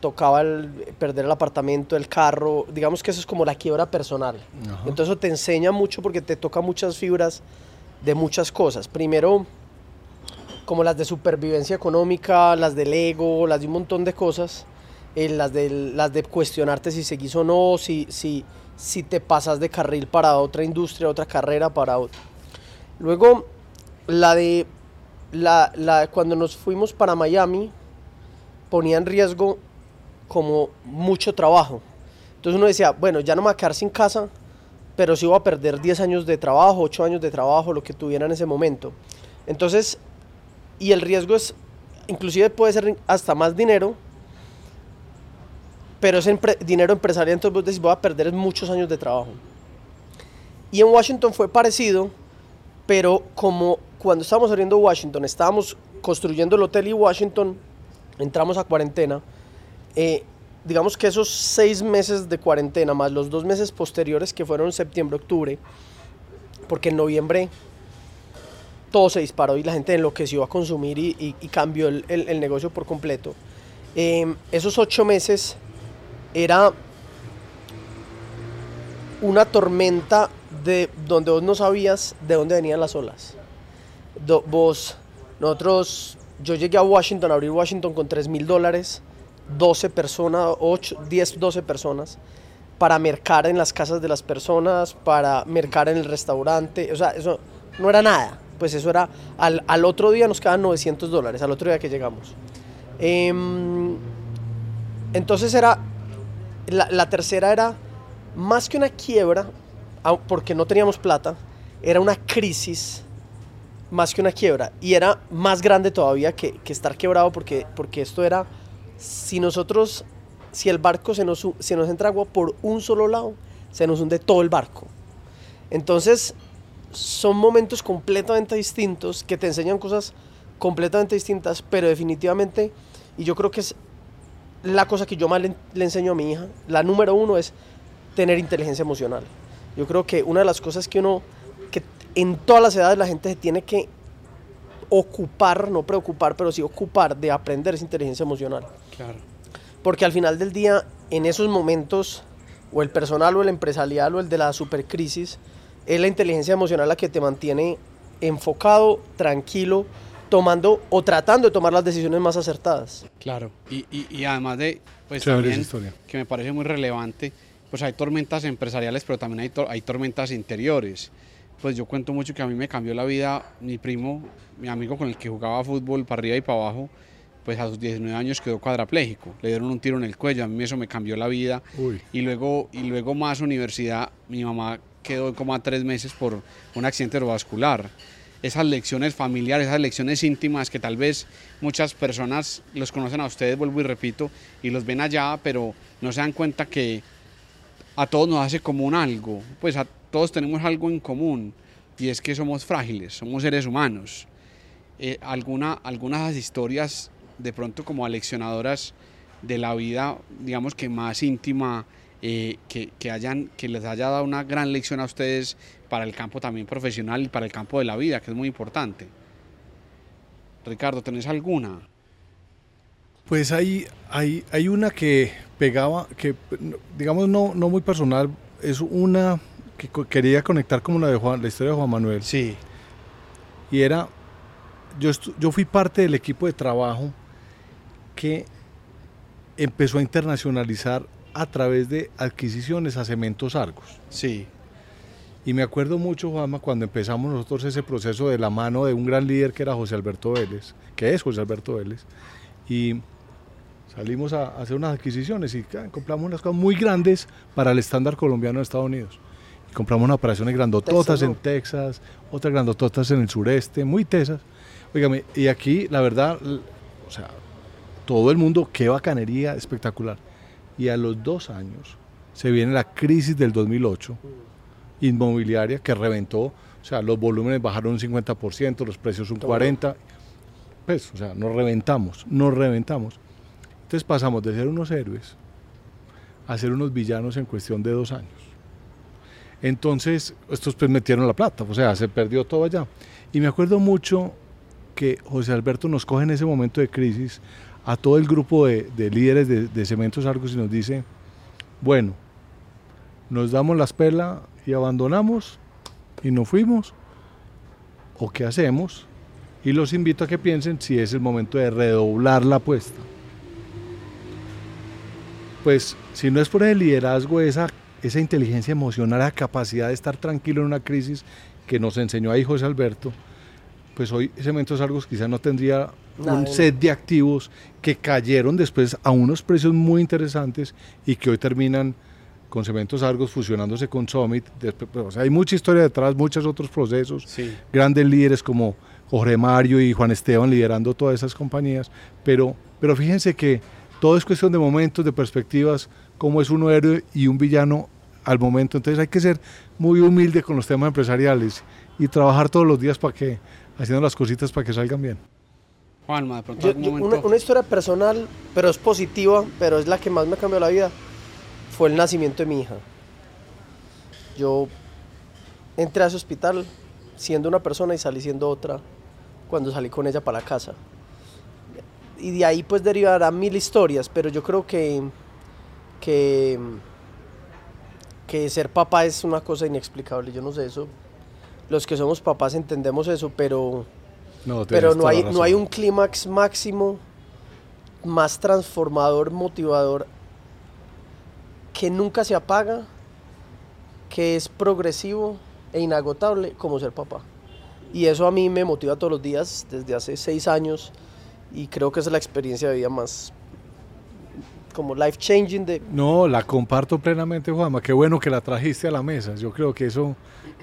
tocaba el perder el apartamento, el carro. Digamos que eso es como la quiebra personal. Ajá. Entonces eso te enseña mucho porque te toca muchas fibras de muchas cosas. Primero, como las de supervivencia económica, las del ego, las de un montón de cosas. eh, las, de, las de cuestionarte si seguís o no, si, si, si te pasas de carril para otra industria, otra carrera para otra. Luego, la de la, la- cuando nos fuimos para Miami, ponía en riesgo como mucho trabajo. Entonces uno decía, bueno, ya no me voy a quedar sin casa, pero sí voy a perder 10 años de trabajo, 8 años de trabajo, lo que tuviera en ese momento. Entonces, y el riesgo es, inclusive puede ser hasta más dinero, pero es dinero empresarial, entonces vos decís, voy a perder muchos años de trabajo. Y en Washington fue parecido, pero como cuando estábamos saliendo de Washington, estábamos construyendo el hotel y Washington, entramos a cuarentena, eh, digamos que esos seis meses de cuarentena, más los dos meses posteriores que fueron septiembre, octubre, porque en noviembre todo se disparó y la gente enloqueció a consumir y, y- cambió el, el- negocio por completo. Eh, esos ocho meses era una tormenta de donde vos no sabías de dónde venían las olas. Do- vos, nosotros, yo llegué a Washington, a abrir Washington con 3 mil dólares, 12 personas, 8, 10, 12 personas, para mercar en las casas de las personas, para mercar en el restaurante, o sea, eso no era nada, pues eso era, al, al otro día nos quedaban 900 dólares, al otro día que llegamos. Em, entonces era, la, la tercera era más que una quiebra, porque no teníamos plata, era una crisis más que una quiebra. Y era más grande todavía que, que estar quebrado porque, porque esto era, si nosotros, si el barco se nos, se nos entra agua por un solo lado, se nos hunde todo el barco. Entonces, son momentos completamente distintos que te enseñan cosas completamente distintas, pero definitivamente, y yo creo que es la cosa que yo más le, le enseño a mi hija, la número uno es tener inteligencia emocional. Yo creo que una de las cosas que uno, que en todas las edades la gente se tiene que ocupar, no preocupar, pero sí ocupar de aprender es inteligencia emocional. Claro. Porque al final del día, en esos momentos, o el personal o el empresarial o el de la supercrisis, es la inteligencia emocional la que te mantiene enfocado, tranquilo, tomando o tratando de tomar las decisiones más acertadas. Claro. Y, y, y además de, pues también, esa historia. que me parece muy relevante, pues hay tormentas empresariales, pero también hay, tor- hay tormentas interiores. Pues yo cuento mucho que a mí me cambió la vida mi primo, mi amigo con el que jugaba fútbol para arriba y para abajo, pues a sus 19 años quedó cuadrapléjico. Le dieron un tiro en el cuello, a mí eso me cambió la vida. Uy. Y luego, y luego más universidad, mi mamá quedó en coma tres meses por un accidente cerebrovascular. Esas lecciones familiares, esas lecciones íntimas que tal vez muchas personas los conocen a ustedes, vuelvo y repito, y los ven allá, pero no se dan cuenta que a todos nos hace común algo, pues a todos tenemos algo en común y es que somos frágiles, somos seres humanos. Eh, alguna, algunas historias de pronto como aleccionadoras de la vida, digamos que más íntima, eh, que, que, hayan, que les haya dado una gran lección a ustedes para el campo también profesional y para el campo de la vida, que es muy importante. Ricardo, ¿tenés alguna? Pues hay, hay, hay una que pegaba, que digamos no, no muy personal, es una que quería conectar como la de Juan, la historia de Juan Manuel. Sí. Y era, yo, yo fui parte del equipo de trabajo que empezó a internacionalizar a través de adquisiciones a Cementos Argos. Sí. Y me acuerdo mucho, Juanma, cuando empezamos nosotros ese proceso de la mano de un gran líder que era José Alberto Vélez, que es José Alberto Vélez, y salimos a hacer unas adquisiciones y compramos unas cosas muy grandes para el estándar colombiano de Estados Unidos. Y compramos unas operaciones grandototas en Texas, otras grandototas en el sureste, muy tesas. Óigame, y aquí, la verdad, o sea, todo el mundo, qué bacanería, espectacular. Y a los dos años se viene la crisis del 2008 inmobiliaria que reventó, o sea, los volúmenes bajaron un 50%, los precios un 40%, pues, o sea, nos reventamos, nos reventamos. Entonces pasamos de ser unos héroes a ser unos villanos en cuestión de dos años. Entonces, estos pues metieron la plata, o sea, se perdió todo allá. Y me acuerdo mucho que José Alberto nos coge en ese momento de crisis a todo el grupo de, líderes de, Cementos Argos y nos dice, bueno, nos damos las pelas y abandonamos y nos fuimos, o qué hacemos, y los invito a que piensen si es el momento de redoblar la apuesta. Pues si no es por el liderazgo, esa, esa inteligencia emocional, la capacidad de estar tranquilo en una crisis que nos enseñó ahí José Alberto, pues hoy Cementos Argos quizás no tendría un set de activos que cayeron después a unos precios muy interesantes y que hoy terminan con Cementos Argos fusionándose con Summit. Pues, hay mucha historia detrás, muchos otros procesos, grandes líderes como Jorge Mario y Juan Esteban liderando todas esas compañías, pero, pero fíjense que todo es cuestión de momentos, de perspectivas, cómo es un héroe y un villano al momento. Entonces hay que ser muy humilde con los temas empresariales y trabajar todos los días para que, haciendo las cositas para que salgan bien. Juanma, de pronto una, una historia personal, pero es positiva, pero es la que más me cambió la vida fue el nacimiento de mi hija. Yo entré a ese hospital siendo una persona y salí siendo otra cuando salí con ella para la casa. Y de ahí pues derivarán mil historias, pero yo creo que, que, que ser papá es una cosa inexplicable. Yo no sé eso. Los que somos papás entendemos eso, pero no, pero no hay, no hay un clímax máximo más transformador, motivador que nunca se apaga, que es progresivo e inagotable como ser papá. Y eso a mí me motiva todos los días desde hace seis años y creo que es la experiencia de vida más como life changing de... No, la comparto plenamente, Juanma. Qué bueno que la trajiste a la mesa. Yo creo que eso,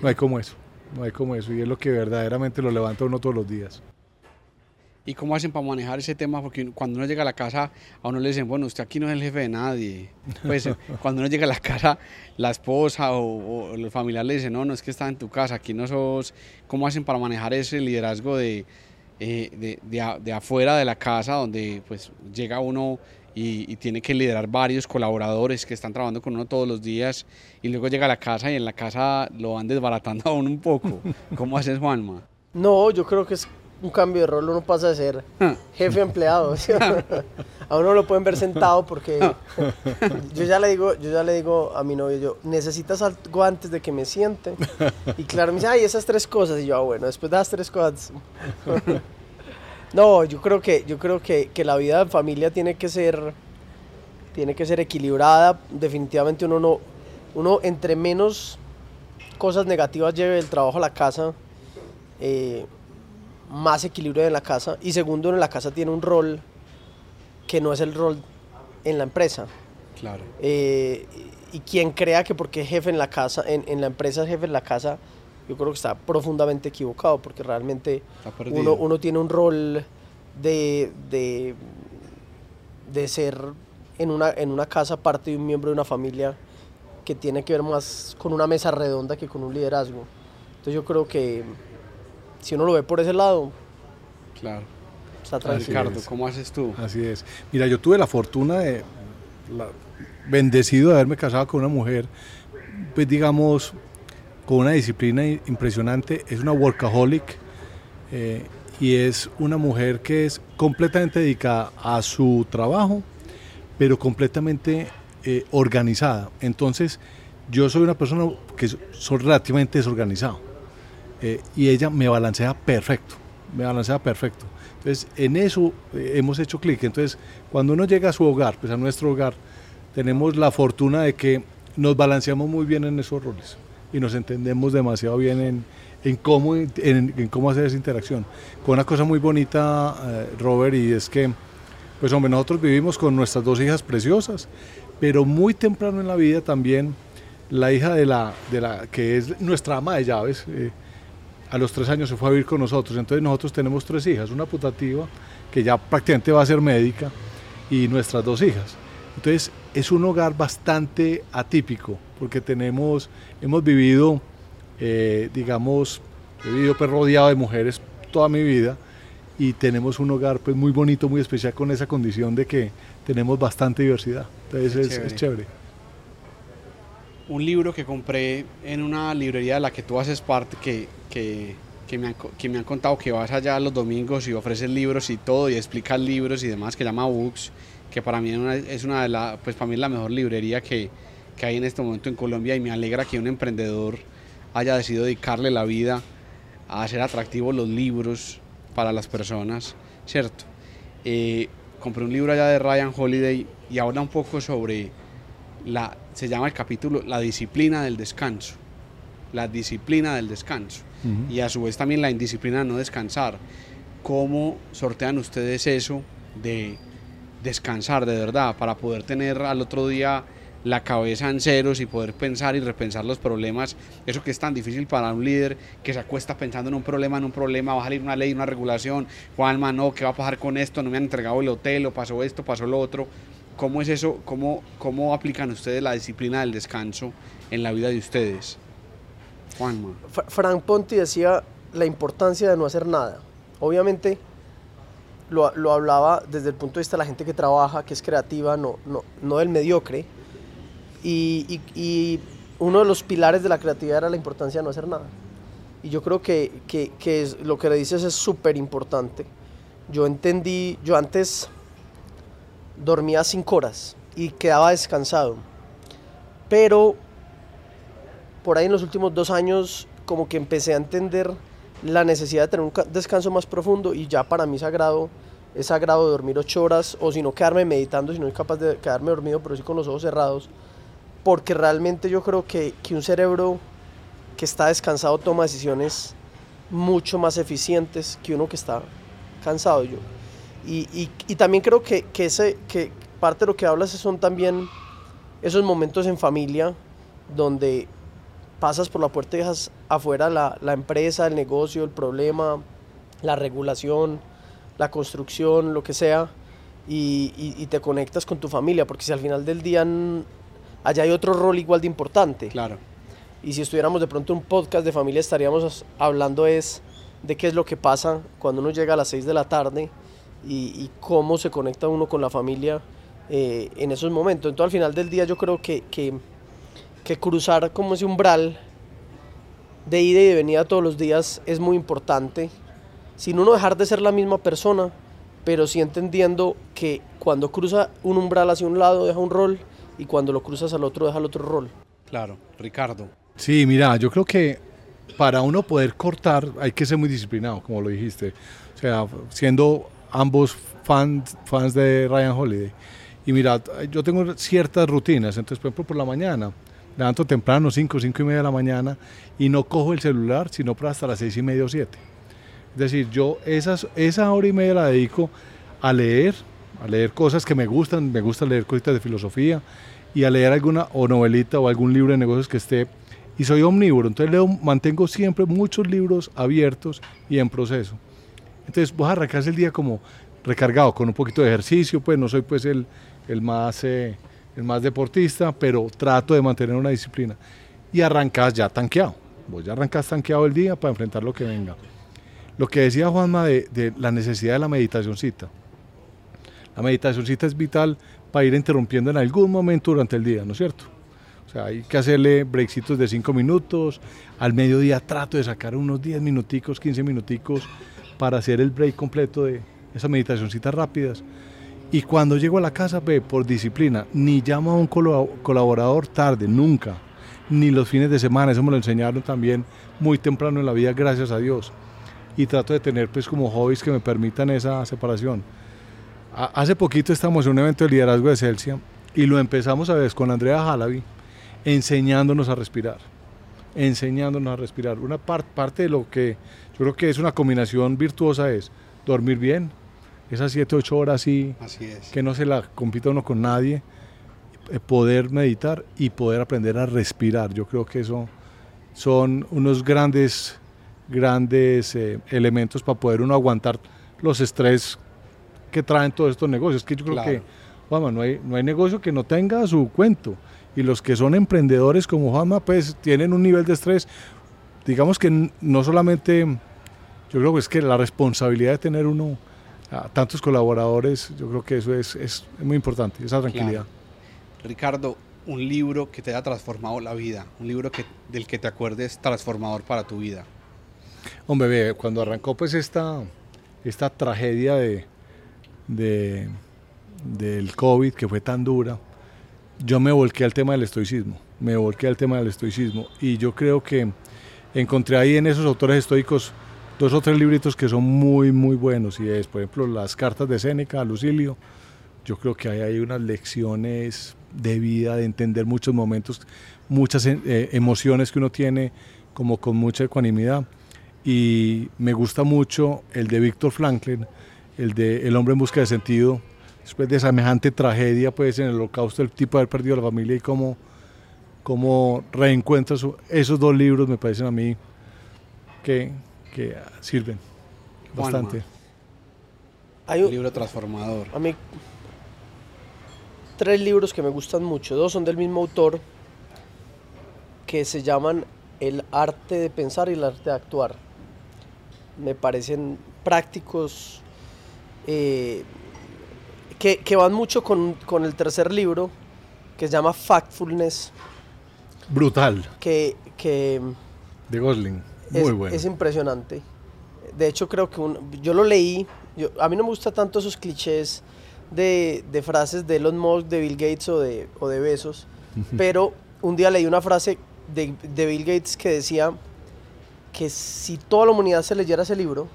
no hay como eso. No hay como eso. Y es lo que verdaderamente lo levanta uno todos los días. ¿Y cómo hacen para manejar ese tema? Porque cuando uno llega a la casa, a uno le dicen, bueno, usted aquí no es el jefe de nadie. Pues (laughs) cuando uno llega a la casa, la esposa o, o los familiares le dicen, no, no es que está en tu casa, aquí no sos... ¿Cómo hacen para manejar ese liderazgo de, eh, de, afuera de la casa, donde pues llega uno y, y, tiene que liderar varios colaboradores que están trabajando con uno todos los días y luego llega a la casa y en la casa lo van desbaratando a uno un poco? (laughs) ¿Cómo haces, Juanma? No, yo creo que es un cambio de rol, uno pasa de ser ah. jefe empleado. (laughs) a uno lo pueden ver sentado porque ah. (laughs) yo ya le digo, yo ya le digo a mi novio, yo, necesitas algo antes de que me siente. Y claro, me dice, ay, esas tres cosas. Y yo, ah, bueno, después de las tres cosas. No, yo creo que, yo creo que, que, la vida de familia tiene que ser, tiene que ser equilibrada. Definitivamente uno no, uno entre menos cosas negativas lleve el trabajo a la casa, eh, más equilibrio en la casa y segundo, en la casa tiene un rol que no es el rol en la empresa. Claro. Eh, y quien crea que porque es jefe en la casa, en, en la empresa es jefe en la casa, yo creo que está profundamente equivocado, porque realmente uno, uno tiene un rol de, de, de ser en una, en una casa parte de un miembro de una familia que tiene que ver más con una mesa redonda que con un liderazgo. Entonces yo creo que si uno lo ve por ese lado, Claro. está tranquilo. Ricardo. ¿cómo haces tú? Así es. Mira, yo tuve la fortuna de, la- bendecido de haberme casado con una mujer, pues digamos, con una disciplina impresionante. Es una workaholic eh, y es una mujer que es completamente dedicada a su trabajo, pero completamente eh, organizada. Entonces, yo soy una persona que so- soy relativamente desorganizado eh, y ella me balancea perfecto, me balancea perfecto. Entonces, en eso hemos hecho clic. Entonces, cuando uno llega a su hogar, pues a nuestro hogar, tenemos la fortuna de que nos balanceamos muy bien en esos roles y nos entendemos demasiado bien en, en cómo, en, en cómo hacer esa interacción. Con una cosa muy bonita, eh, Robert, y es que, pues hombre, nosotros vivimos con nuestras dos hijas preciosas, pero muy temprano en la vida también la hija de la, de la que es nuestra ama de llaves, eh, a los tres años se fue a vivir con nosotros. Entonces nosotros tenemos tres hijas, una putativa que ya prácticamente va a ser médica y nuestras dos hijas. Entonces es un hogar bastante atípico porque tenemos, hemos vivido, eh, digamos, he vivido pues, rodeado de mujeres toda mi vida y tenemos un hogar pues muy bonito, muy especial con esa condición de que tenemos bastante diversidad. Entonces es, Chévere. es chévere. un libro que compré en una librería de la que tú haces parte, que, que, que me, han, que me han contado que vas allá los domingos y ofreces libros y todo, y explicas libros y demás, que llama Books, que para mí es una, de las, pues para mí es la mejor librería que, que hay en este momento en Colombia, y me alegra que un emprendedor haya decidido dedicarle la vida a hacer atractivos los libros para las personas, ¿cierto? Eh, compré un libro allá de Ryan Holiday y habla un poco sobre la, se llama el capítulo La disciplina del descanso. La disciplina del descanso. Ujú. Y a su vez también la indisciplina de no descansar. ¿Cómo sortean ustedes eso de descansar de verdad para poder tener al otro día la cabeza en ceros y poder pensar y repensar los problemas? Eso que es tan difícil para un líder que se acuesta pensando en un problema, en un problema, va a salir una ley, una regulación, Juanma, no, ¿qué va a pasar con esto? No me han entregado el hotel, o pasó esto, pasó lo otro. ¿Cómo es eso? ¿Cómo, ¿Cómo aplican ustedes la disciplina del descanso en la vida de ustedes? Juanma. Fra- Frank Ponti decía la importancia de no hacer nada. Obviamente lo, lo hablaba desde el punto de vista de la gente que trabaja, que es creativa, no, no, no del mediocre. Y, y- uno de los pilares de la creatividad era la importancia de no hacer nada. Y yo creo que, que- que lo que le dices es súper importante. Yo entendí, yo antes dormía cinco horas y quedaba descansado. Pero por ahí en los últimos dos años como que empecé a entender la necesidad de tener un ca- descanso más profundo y ya para mí sagrado, es sagrado dormir ocho horas o si no quedarme meditando, si no soy capaz de quedarme dormido, pero sí con los ojos cerrados, porque realmente yo creo que, que un cerebro que está descansado toma decisiones mucho más eficientes que uno que está cansado. Yo. Y, y- y también creo que, que, ese, que parte de lo que hablas son también esos momentos en familia donde pasas por la puerta y dejas afuera la, la empresa, el negocio, el problema, la regulación, la construcción, lo que sea, y, y- y te conectas con tu familia, porque si al final del día allá hay otro rol igual de importante. Claro. Y si estuviéramos de pronto un podcast de familia estaríamos hablando es de qué es lo que pasa cuando uno llega a las 6 de la tarde y, y cómo se conecta uno con la familia eh, en esos momentos. Entonces al final del día yo creo que, que, que cruzar como ese umbral de ida y de venida todos los días es muy importante, sin uno dejar de ser la misma persona, pero sí entendiendo que cuando cruza un umbral hacia un lado deja un rol y cuando lo cruzas al otro deja el otro rol. Claro. Ricardo. Sí, mira, yo creo que para uno poder cortar hay que ser muy disciplinado, como lo dijiste. O sea, siendo ambos fans, fans de Ryan Holiday. Y mira, yo tengo ciertas rutinas. Entonces, por ejemplo, por la mañana, levanto temprano, 5, 5 y media de la mañana, y no cojo el celular, sino para hasta las 6 y media o 7. Es decir, yo esas, esa hora y media la dedico a leer, a leer cosas que me gustan, me gusta leer cositas de filosofía y a leer alguna o novelita o algún libro de negocios que esté. Y soy omnívoro, entonces leo, mantengo siempre muchos libros abiertos y en proceso. Entonces vos arrancás el día como recargado con un poquito de ejercicio, pues no soy pues el, el más, eh, el más deportista, pero trato de mantener una disciplina. Y arrancás ya tanqueado, vos ya arrancás tanqueado el día para enfrentar lo que venga. Lo que decía Juanma de, la necesidad de la meditacióncita. La meditacióncita es vital para ir interrumpiendo en algún momento durante el día, ¿no es cierto? O sea, hay que hacerle breaksitos de 5 minutos. Al mediodía trato de sacar unos 10 minuticos, 15 minuticos para hacer el break completo de esas meditacioncitas rápidas. Y cuando llego a la casa, ve, por disciplina, ni llamo a un colaborador tarde, nunca. Ni los fines de semana, eso me lo enseñaron también muy temprano en la vida, gracias a Dios. Y trato de tener pues como hobbies que me permitan esa separación. Hace poquito estamos en un evento de liderazgo de Celsia y lo empezamos a ver con Andrea Jalavi, enseñándonos a respirar. Enseñándonos a respirar. Una parte de lo que yo creo que es una combinación virtuosa es dormir bien, esas 7, 8 horas y que no se la compita uno con nadie, eh, poder meditar y poder aprender a respirar. Yo creo que eso son unos grandes, grandes eh, elementos para poder uno aguantar los estrés que traen todos estos negocios. Que yo creo que, no hay, no hay negocio que no tenga su cuento. Y los que son emprendedores como Juanma, pues tienen un nivel de estrés. Digamos que no solamente, yo creo que es que la responsabilidad de tener uno a tantos colaboradores, yo creo que eso es, es muy importante, esa tranquilidad. Ricardo, un libro que te haya transformado la vida, un libro que, del que te acuerdes transformador para tu vida. Hombre, cuando arrancó pues esta, esta tragedia de, de, del COVID que fue tan dura, yo me volqué al tema del estoicismo, me volqué al tema del estoicismo y yo creo que encontré ahí en esos autores estoicos dos o tres libritos que son muy, muy buenos y es, por ejemplo, las cartas de Séneca a Lucilio. Yo creo que hay, hay unas lecciones de vida, de entender muchos momentos, muchas eh, emociones que uno tiene como con mucha ecuanimidad. Y me gusta mucho el de Víctor Franklin, el de El hombre en busca de sentido, después de semejante tragedia pues en el holocausto, el tipo de haber perdido la familia y cómo, cómo reencuentra esos dos libros me parecen a mí que, que sirven bastante. Hay un libro transformador. A mí tres libros que me gustan mucho, dos son del mismo autor que se llaman El arte de pensar y el arte de actuar. Me parecen prácticos, eh, que, van mucho con, el tercer libro, que se llama Factfulness. Brutal. Que, que de Gosling. Muy es, bueno. Es impresionante. De hecho, creo que yo lo leí. a mí no me gustan tanto esos clichés de, de, frases de Elon Musk, de Bill Gates o de, o de Besos. pero un día leí una frase de, de Bill Gates que decía que si toda la humanidad se leyera ese libro,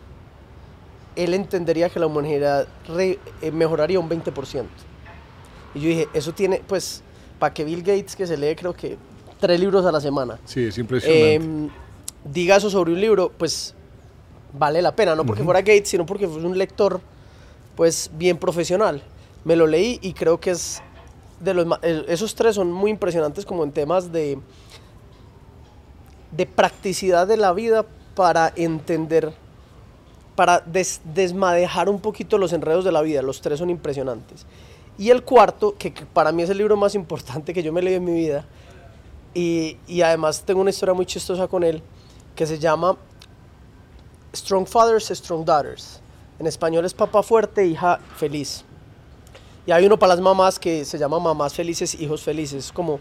él entendería que la humanidad eh, mejoraría un 20%. Y yo dije, eso tiene, pues, para que Bill Gates, que se lee creo que tres libros a la semana. Sí, es impresionante. Em, diga eso sobre un libro, pues vale la pena, no porque fuera Gates, sino porque fue un lector, pues, bien profesional. Me lo leí y creo que es de los esos tres son muy impresionantes como en temas de de practicidad de la vida para entender para desmadejar un poquito los enredos de la vida. Los tres son impresionantes. Y el cuarto, que, para mí es el libro más importante que yo me leí en mi vida, y, y, además tengo una historia muy chistosa con él, que se llama Strong Fathers, Strong Daughters. En español es Papá Fuerte, Hija Feliz. Y hay uno para las mamás que se llama Mamás Felices, Hijos Felices. Es como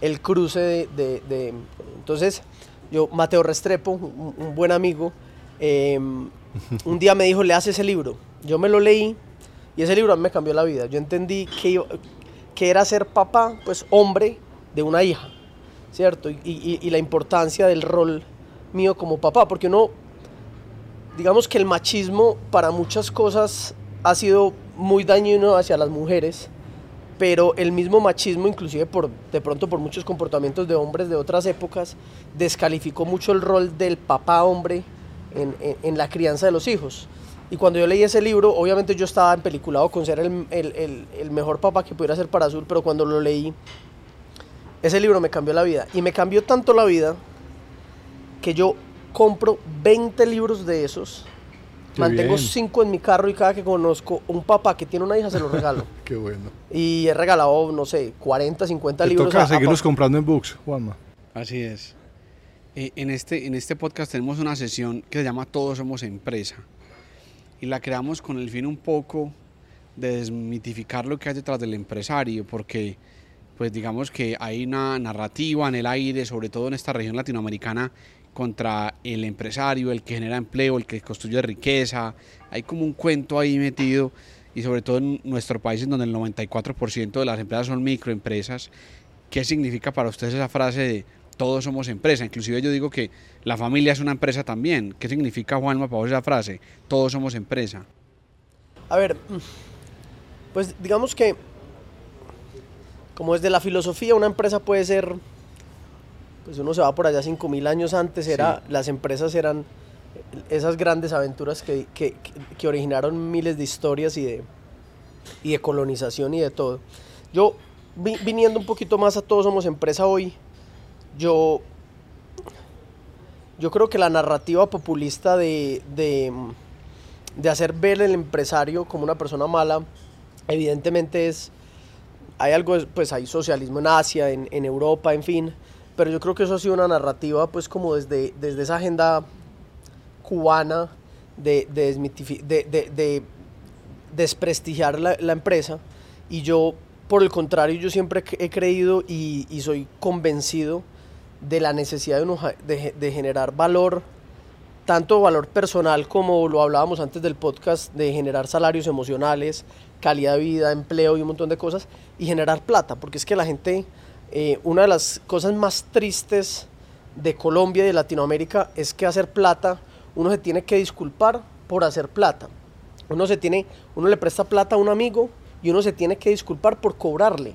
el cruce de... de, entonces, yo, Mateo Restrepo, un, buen amigo, eh, (laughs) un día me dijo, le hace ese libro. Yo me lo leí y ese libro a mí me cambió la vida. Yo entendí que, que era ser papá, pues hombre de una hija, ¿cierto? Y, la importancia del rol mío como papá, porque uno, digamos que el machismo para muchas cosas ha sido muy dañino hacia las mujeres, pero el mismo machismo, inclusive por, de pronto por muchos comportamientos de hombres de otras épocas, descalificó mucho el rol del papá hombre en, la crianza de los hijos. Y cuando yo leí ese libro, obviamente yo estaba empeliculado con ser el, el, el, mejor papá que pudiera ser para Azul, pero cuando lo leí, Ese libro me cambió la vida. Y me cambió tanto la vida que yo compro 20 libros de esos. Qué mantengo bien. 5 en mi carro y cada que conozco un papá que tiene una hija se lo regalo. (laughs) Qué bueno. y he regalado, no sé, 40, 50 Te libros. toca a- seguirlos comprando en books, Juanma. Así es. Eh, en, este, en este podcast tenemos una sesión que se llama Todos somos empresa. Y la creamos con el fin un poco de desmitificar lo que hay detrás del empresario, porque pues digamos que hay una narrativa en el aire, sobre todo en esta región latinoamericana, contra el empresario, el que genera empleo, el que construye riqueza. Hay como un cuento ahí metido y sobre todo en nuestro país en donde el 94% de las empresas son microempresas. ¿Qué significa para ustedes esa frase de todos somos empresa? Inclusive yo digo que la familia es una empresa también. ¿Qué significa, Juanma, para vos esa frase? Todos somos empresa. A ver, pues digamos que, como desde la filosofía, una empresa puede ser, pues uno se va por allá 5.000 años antes, era, las empresas eran esas grandes aventuras que, que- que- originaron miles de historias y de, y de colonización y de todo. Yo, vi- viniendo un poquito más a Todos Somos Empresa hoy, yo, yo creo que la narrativa populista de, de, de hacer ver el empresario como una persona mala, evidentemente es, hay algo, pues hay socialismo en Asia, en, en Europa, en fin, pero yo creo que eso ha sido una narrativa pues como desde, desde esa agenda cubana de, de, de- de- de desprestigiar la, empresa. Y yo por el contrario yo siempre he creído y, soy convencido de la necesidad de generar valor tanto valor personal como lo hablábamos antes del podcast, de generar salarios emocionales, calidad de vida, empleo y un montón de cosas, y generar plata, porque es que la gente, eh, una de las cosas más tristes de Colombia y de Latinoamérica es que hacer plata, uno se tiene que disculpar por hacer plata. Uno se tiene, uno le presta plata a un amigo y uno se tiene que disculpar por cobrarle.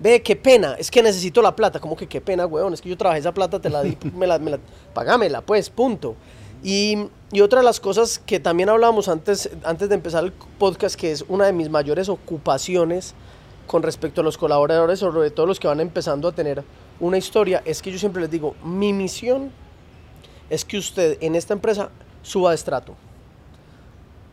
Ve, qué pena, es que necesito la plata. ¿Cómo que qué pena, weón? Es que yo trabajé esa plata, te la di, (laughs) me la, pues, punto. Y, y otra de las cosas que también hablábamos antes, antes de empezar el podcast, que es una de mis mayores ocupaciones con respecto a los colaboradores, sobre todo los que van empezando a tener una historia, es que yo siempre les digo, mi misión es que usted en esta empresa suba de estrato.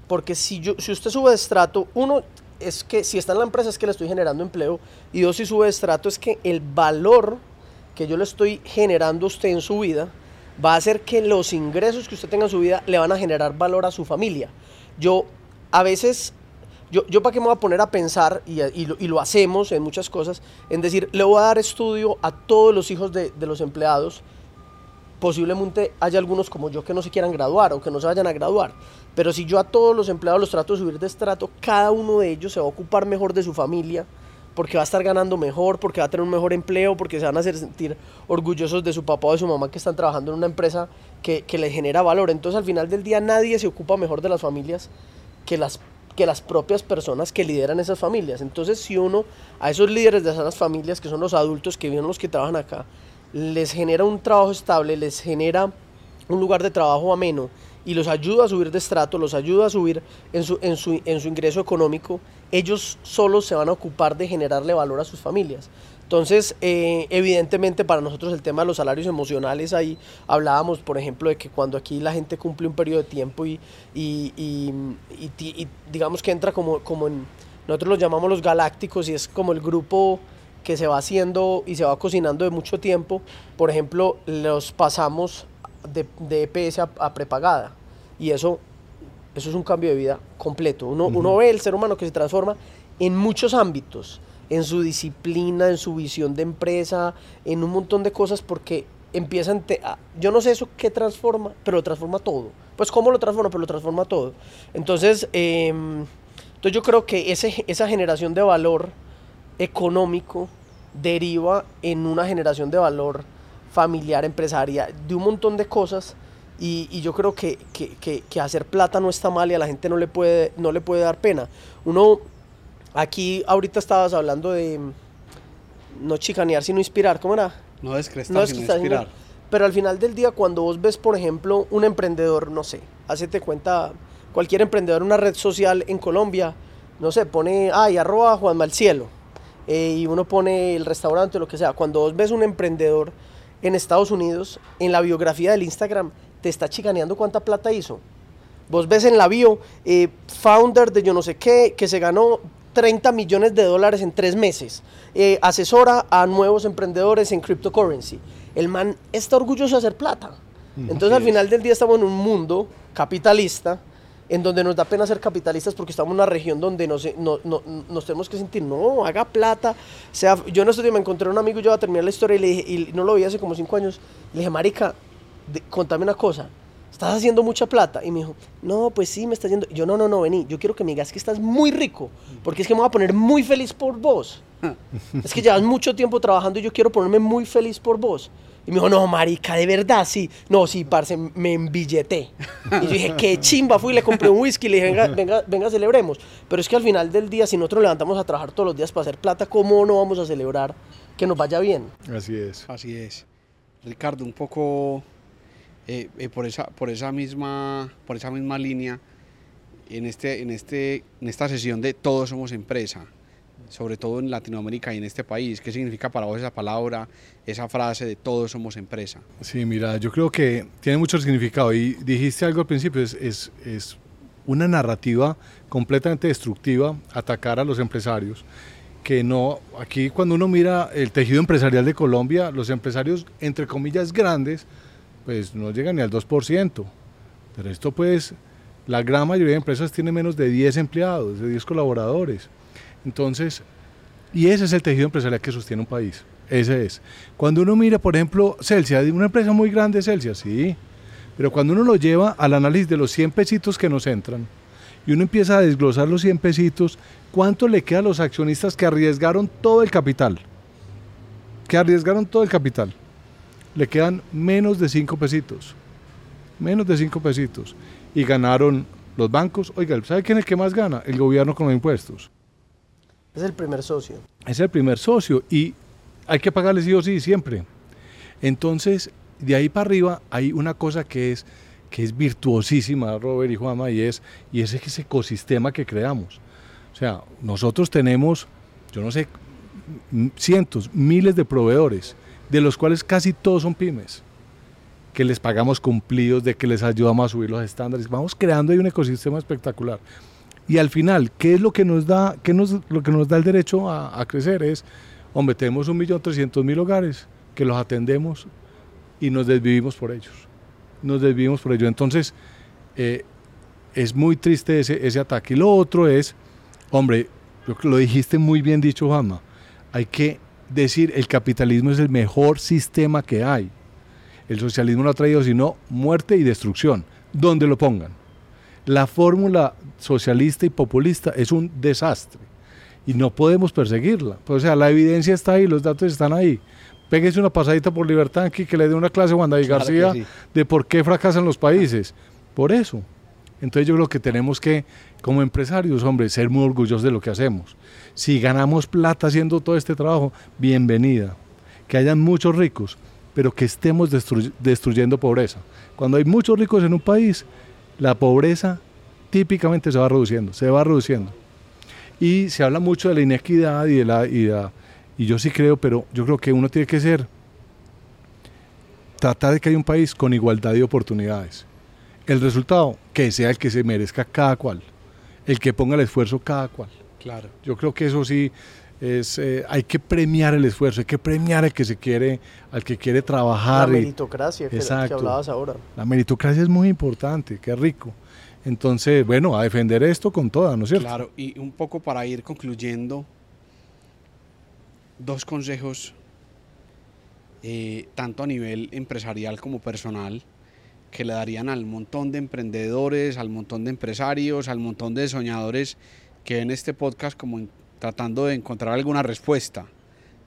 Porque si, yo, si usted sube de estrato, uno, es que si está en la empresa es que le estoy generando empleo, y dos, si sube de estrato es que el valor que yo le estoy generando a usted en su vida va a hacer que los ingresos que usted tenga en su vida le van a generar valor a su familia. Yo a veces, yo, yo para qué me voy a poner a pensar, y, y lo, hacemos en muchas cosas, en decir, le voy a dar estudio a todos los hijos de, de los empleados, posiblemente haya algunos como yo que no se quieran graduar o que no se vayan a graduar. Pero si yo a todos los empleados los trato de subir de estrato, cada uno de ellos se va a ocupar mejor de su familia, porque va a estar ganando mejor, porque va a tener un mejor empleo, porque se van a sentir orgullosos de su papá o de su mamá que están trabajando en una empresa que, que les genera valor. Entonces al final del día nadie se ocupa mejor de las familias que las, que las propias personas que lideran esas familias. Entonces si uno a esos líderes de esas familias, que son los adultos, que vienen los que trabajan acá, les genera un trabajo estable, les genera un lugar de trabajo ameno y los ayuda a subir de estrato, los ayuda a subir en su, en su, en su ingreso económico, ellos solos se van a ocupar de generarle valor a sus familias. Entonces, eh, evidentemente para nosotros el tema de los salarios emocionales, ahí hablábamos, por ejemplo, de que cuando aquí la gente cumple un periodo de tiempo y, y, y- y digamos que entra como, como en, nosotros los llamamos los galácticos y es como el grupo que se va haciendo y se va cocinando de mucho tiempo, por ejemplo, los pasamos de, de EPS a, a prepagada. Y eso, eso es un cambio de vida completo. Uno, uno ve el ser humano que se transforma en muchos ámbitos, en su disciplina, en su visión de empresa, en un montón de cosas, porque empieza a ente- a- yo no sé eso qué transforma, pero lo transforma todo. Pues cómo lo transforma, pero lo transforma todo. Entonces, em, entonces yo creo que ese, esa generación de valor económico deriva en una generación de valor familiar, empresaria, de un montón de cosas. Y, y yo creo que, que- que- que hacer plata no está mal y a la gente no le puede, no le puede dar pena. Uno, aquí ahorita estabas hablando de mm, no chicanear, sino inspirar, ¿cómo era? No descrestar, No es sino inspirar. Pero al final del día, cuando vos ves, por ejemplo, un emprendedor, no sé, hacete cuenta, cualquier emprendedor en una red social en Colombia, no sé, pone, ay, arroba Juan Malcielo. eh, y uno pone el restaurante o lo que sea. Cuando vos ves un emprendedor en Estados Unidos, en la biografía del Instagram, te está chicaneando cuánta plata hizo. Vos ves en la bio, eh, founder de yo no sé qué, que se ganó 30 millones de dólares en tres meses. Eh, asesora a nuevos emprendedores en cryptocurrency. El man está orgulloso de hacer plata. Entonces al final del día estamos en un mundo capitalista en donde nos da pena ser capitalistas porque estamos en una región donde nos, no, no, nos tenemos que sentir, no, haga plata. sea, yo en estos días me encontré un amigo, yo iba a terminar la historia y, le dije, y no lo vi hace como cinco años. Le dije, Marica, contame una cosa estás haciendo mucha plata. Y me dijo, no, pues sí, me está yendo. yo, no, no, no, vení, yo quiero que me digas que estás muy rico, porque es que me voy a poner muy feliz por vos. es que llevas mucho tiempo trabajando y yo quiero ponerme muy feliz por vos. Y me dijo, no, marica, de verdad, sí. No, sí, parce, me embilleté. Y yo dije, qué chimba, fui y le compré un whisky y le dije, venga, venga, venga, celebremos. Pero es que al final del día, si nosotros levantamos a trabajar todos los días para hacer plata, ¿cómo no vamos a celebrar que nos vaya bien? Así es. Así es. Ricardo, un poco eh, eh, por, esa, por, esa misma, por esa misma línea, en, este, en, este, en esta sesión de Todos somos empresa, sobre todo en Latinoamérica y en este país, ¿qué significa para vos esa palabra, esa frase de Todos somos empresa? Sí, mira, yo creo que tiene mucho significado y dijiste algo al principio, es, es, una narrativa completamente destructiva atacar a los empresarios que no, aquí cuando uno mira el tejido empresarial de Colombia, los empresarios, entre comillas, grandes, pues no llega ni al 2%. Pero esto pues, la gran mayoría de empresas tiene menos de 10 empleados, de 10 colaboradores. Entonces, y ese es el tejido empresarial que sostiene un país. Ese es. Cuando uno mira, por ejemplo, Celsia, una empresa muy grande Celsia, sí. Pero cuando uno lo lleva al análisis de los 100 pesitos que nos entran, y uno empieza a desglosar los 100 pesitos, ¿cuánto le queda a los accionistas que arriesgaron todo el capital? Que arriesgaron todo el capital le quedan menos de 5 pesitos. Menos de 5 pesitos. Y ganaron los bancos. Oiga, ¿sabe quién es el que más gana? El gobierno con los impuestos. Es el primer socio. Es el primer socio y hay que pagarle sí o sí siempre. Entonces, de ahí para arriba hay una cosa que es, que es virtuosísima, Robert y Juanma, y es, y es ese ecosistema que creamos. O sea, nosotros tenemos, yo no sé, cientos, miles de proveedores de los cuales casi todos son pymes, que les pagamos cumplidos, de que les ayudamos a subir los estándares. Vamos creando ahí un ecosistema espectacular. Y al final, ¿qué es lo que nos da, qué nos, lo que nos da el derecho a, crecer? Es, hombre, tenemos un millón trescientos mil hogares que los atendemos y nos desvivimos por ellos. Nos desvivimos por ellos. Entonces, eh, es muy triste ese, ataque. Y lo otro es, hombre, lo, lo dijiste muy bien dicho, Juanma, hay que decir el capitalismo es el mejor sistema que hay. El socialismo no ha traído sino muerte y destrucción, donde lo pongan. La fórmula socialista y populista es un desastre y no podemos perseguirla. o sea, la evidencia está ahí, los datos están ahí. Péguese una pasadita por libertad aquí que le dé una clase a Juan David García de por qué fracasan los países. Por eso. Entonces yo creo que tenemos que, como empresarios, hombre, ser muy orgullosos de lo que hacemos. Si ganamos plata haciendo todo este trabajo, bienvenida. Que hayan muchos ricos, pero que estemos destruyendo pobreza. Cuando hay muchos ricos en un país, la pobreza típicamente se va reduciendo, se va reduciendo. Y se habla mucho de la inequidad y de la, y, y yo sí creo, pero yo creo que uno tiene que ser, tratar de que haya un país con igualdad de oportunidades. El resultado, que sea el que se merezca cada cual, el que ponga el esfuerzo cada cual. Claro. Yo creo que eso sí es, eh, hay que premiar el esfuerzo, hay que premiar al que se quiere, al que quiere trabajar. La meritocracia que, hablabas ahora. La meritocracia es muy importante, qué rico. Entonces, bueno, a defender esto con toda, ¿no es cierto? Claro, y un poco para ir concluyendo, dos consejos, eh, tanto a nivel empresarial como personal, que le darían al montón de emprendedores, al montón de empresarios, al montón de soñadores que en este podcast como tratando de encontrar alguna respuesta,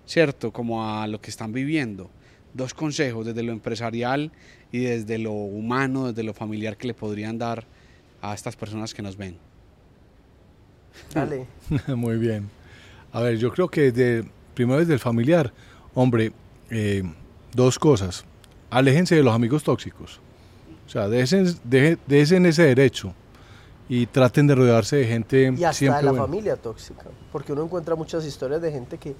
¿cierto? Como a lo que están viviendo. Dos consejos desde lo empresarial y desde lo humano, desde lo familiar que le podrían dar a estas personas que nos ven. Dale. (laughs) Muy bien. A ver, yo creo que desde, primero desde el familiar, hombre, eh, dos cosas. Aléjense de los amigos tóxicos. O sea, déjense, ese derecho y traten de rodearse de gente Y hasta siempre de la buena. familia tóxica. Porque uno encuentra muchas historias de gente que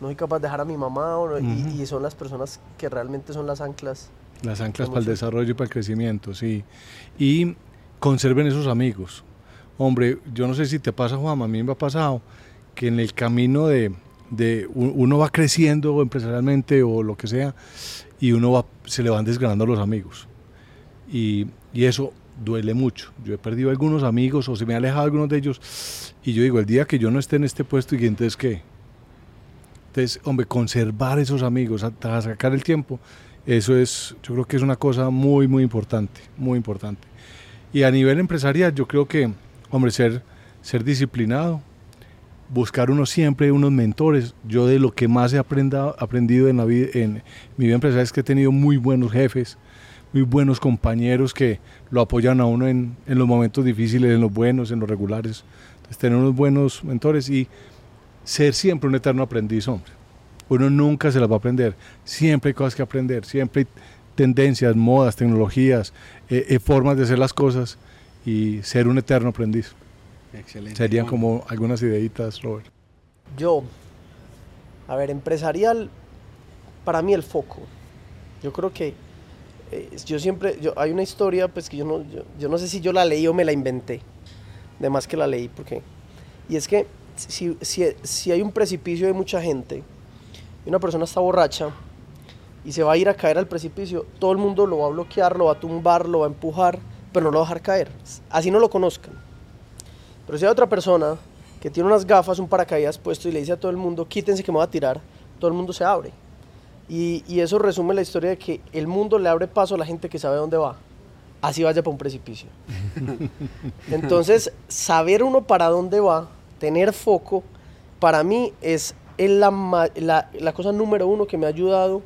no soy capaz de dejar a mi mamá o no- y- Ujú. y, son las personas que realmente son las anclas. Las anclas para el desarrollo y para el crecimiento, sí. Y conserven esos amigos. Hombre, yo no sé si te pasa, Juan, a mí me ha pasado que en el camino de, de uno va creciendo empresarialmente o lo que sea y uno va, se le van desgranando los amigos. Y, y eso duele mucho. Yo he perdido algunos amigos o se me ha alejado algunos de ellos y yo digo, el día que yo no esté en este puesto, ¿y entonces qué? Entonces, hombre, conservar esos amigos, a, a sacar el tiempo, eso es, yo creo que es una cosa muy, muy importante, muy importante. Y a nivel empresarial, yo creo que, hombre, ser, ser disciplinado, buscar uno siempre unos mentores. Yo de lo que más he aprenda- aprendido en, la vida, en mi vida empresarial es que he tenido muy buenos jefes, muy buenos compañeros que lo apoyan a uno en, en los momentos difíciles, en los buenos, en los regulares. Entonces, tener unos buenos mentores y ser siempre un eterno aprendiz, hombre. Uno nunca se las va a aprender. Siempre hay cosas que aprender, siempre hay tendencias, modas, tecnologías, eh, eh, formas de hacer las cosas y ser un eterno aprendiz. Excelente. Serían como algunas ideitas, Robert. Yo, a ver, empresarial, para mí el foco. Yo creo que eh, yo siempre, hay una historia, pues que yo no, yo, no sé si yo la leí o me la inventé. De más que la leí, porque. Y es que si, si, si hay un precipicio de mucha gente y una persona está borracha y se va a ir a caer al precipicio, todo el mundo lo va a bloquear, lo va a tumbar, lo va a empujar, pero no lo va a dejar caer. Así no lo conozcan. Pero si hay otra persona que tiene unas gafas, un paracaídas puesto y le dice a todo el mundo, quítense que me voy a tirar, todo el mundo se abre. Y, y eso resume la historia de que el mundo le abre paso a la gente que sabe dónde va. Así vaya para un precipicio. (laughs) Entonces, saber uno para dónde va, tener foco, para mí es la, la- la cosa número uno que me ha ayudado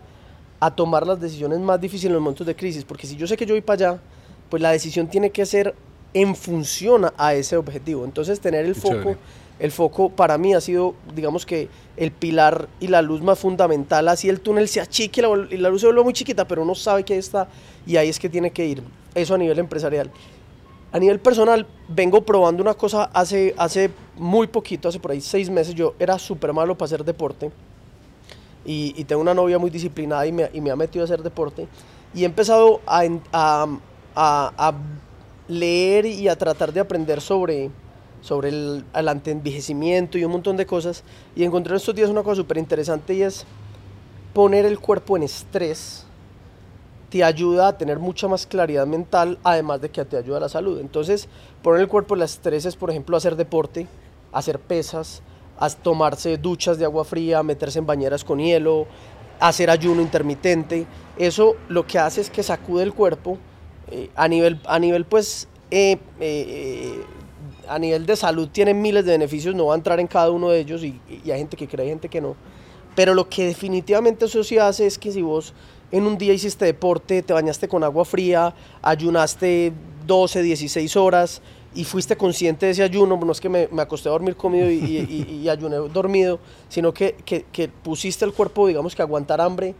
a tomar las decisiones más difíciles en los momentos de crisis. Porque si yo sé que yo voy para allá, pues la decisión tiene que ser en función a- a ese objetivo. Entonces, tener el Qué foco, chévere. El foco para mí ha sido, digamos que, el pilar y la luz más fundamental. Así el túnel se achique y la, luz se vuelve muy chiquita, pero uno sabe que está y ahí es que tiene que ir. Eso a nivel empresarial. A nivel personal, vengo probando una cosa hace, hace muy poquito, hace por ahí seis meses. Yo era súper malo para hacer deporte y, tengo una novia muy disciplinada y me, ha metido a hacer deporte. Y he empezado a leer y a tratar de aprender sobre, sobre el, el antienvejecimiento y un montón de cosas. Y encontré en estos días una cosa súper interesante y es poner el cuerpo en estrés te ayuda a tener mucha más claridad mental, además de que te ayuda a la salud. Entonces, poner el cuerpo en estrés es, por ejemplo, hacer deporte, hacer pesas, as- tomarse duchas de agua fría, meterse en bañeras con hielo, hacer ayuno intermitente. Eso lo que hace es que sacude el cuerpo eh, a nivel, a nivel pues, eh, eh, a nivel de salud tiene miles de beneficios, no va a entrar en cada uno de ellos y, y hay gente que cree, hay gente que no. Pero lo que definitivamente eso sí hace es que si vos en un día hiciste deporte, te bañaste con agua fría, ayunaste 12, 16 horas y fuiste consciente de ese ayuno, no es que me, me acosté a dormir comido y, y- y- (laughs) ayuné dormido, sino que, que- que pusiste el cuerpo, digamos que aguantar hambre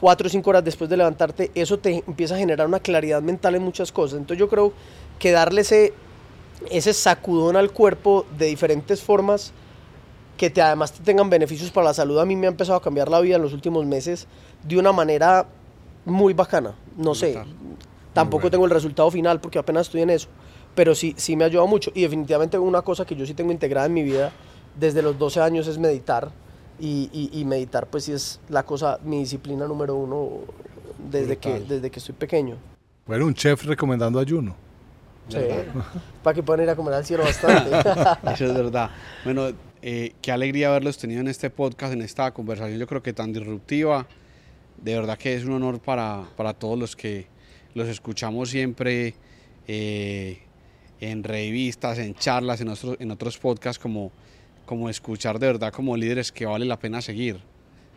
4 o 5 horas después de levantarte, eso te empieza a generar una claridad mental en muchas cosas. Entonces yo creo que darle ese, ese sacudón al cuerpo de diferentes formas que te, además te tengan beneficios para la salud, a mí me ha empezado a cambiar la vida en los últimos meses de una manera muy bacana. No sé, tampoco bueno. tengo el resultado final porque apenas estoy en eso, pero sí, sí me ha ayudado mucho. Y definitivamente una cosa que yo sí tengo integrada en mi vida desde los 12 años es meditar. Y, y- y meditar pues sí es la cosa, mi disciplina número uno desde, que, desde que estoy pequeño. Bueno, un chef recomendando ayuno. Sí, (laughs) para que puedan ir a comer al cielo bastante. (laughs) Eso es verdad. Bueno, eh, qué alegría haberlos tenido en este podcast, en esta conversación, yo creo que tan disruptiva. De verdad que es un honor para, para todos los que los escuchamos siempre eh, en revistas, en charlas, en otros, en otros podcasts, como, como escuchar de verdad como líderes que vale la pena seguir,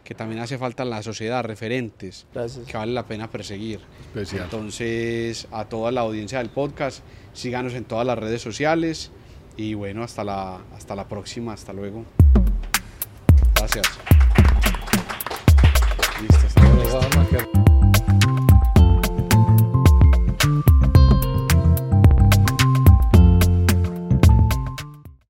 que también hace falta en la sociedad, referentes Gracias. que vale la pena perseguir. Especial. Entonces, a toda la audiencia del podcast, síganos en todas las redes sociales y bueno, hasta la, hasta la próxima, hasta luego. Gracias. Listo, hasta luego.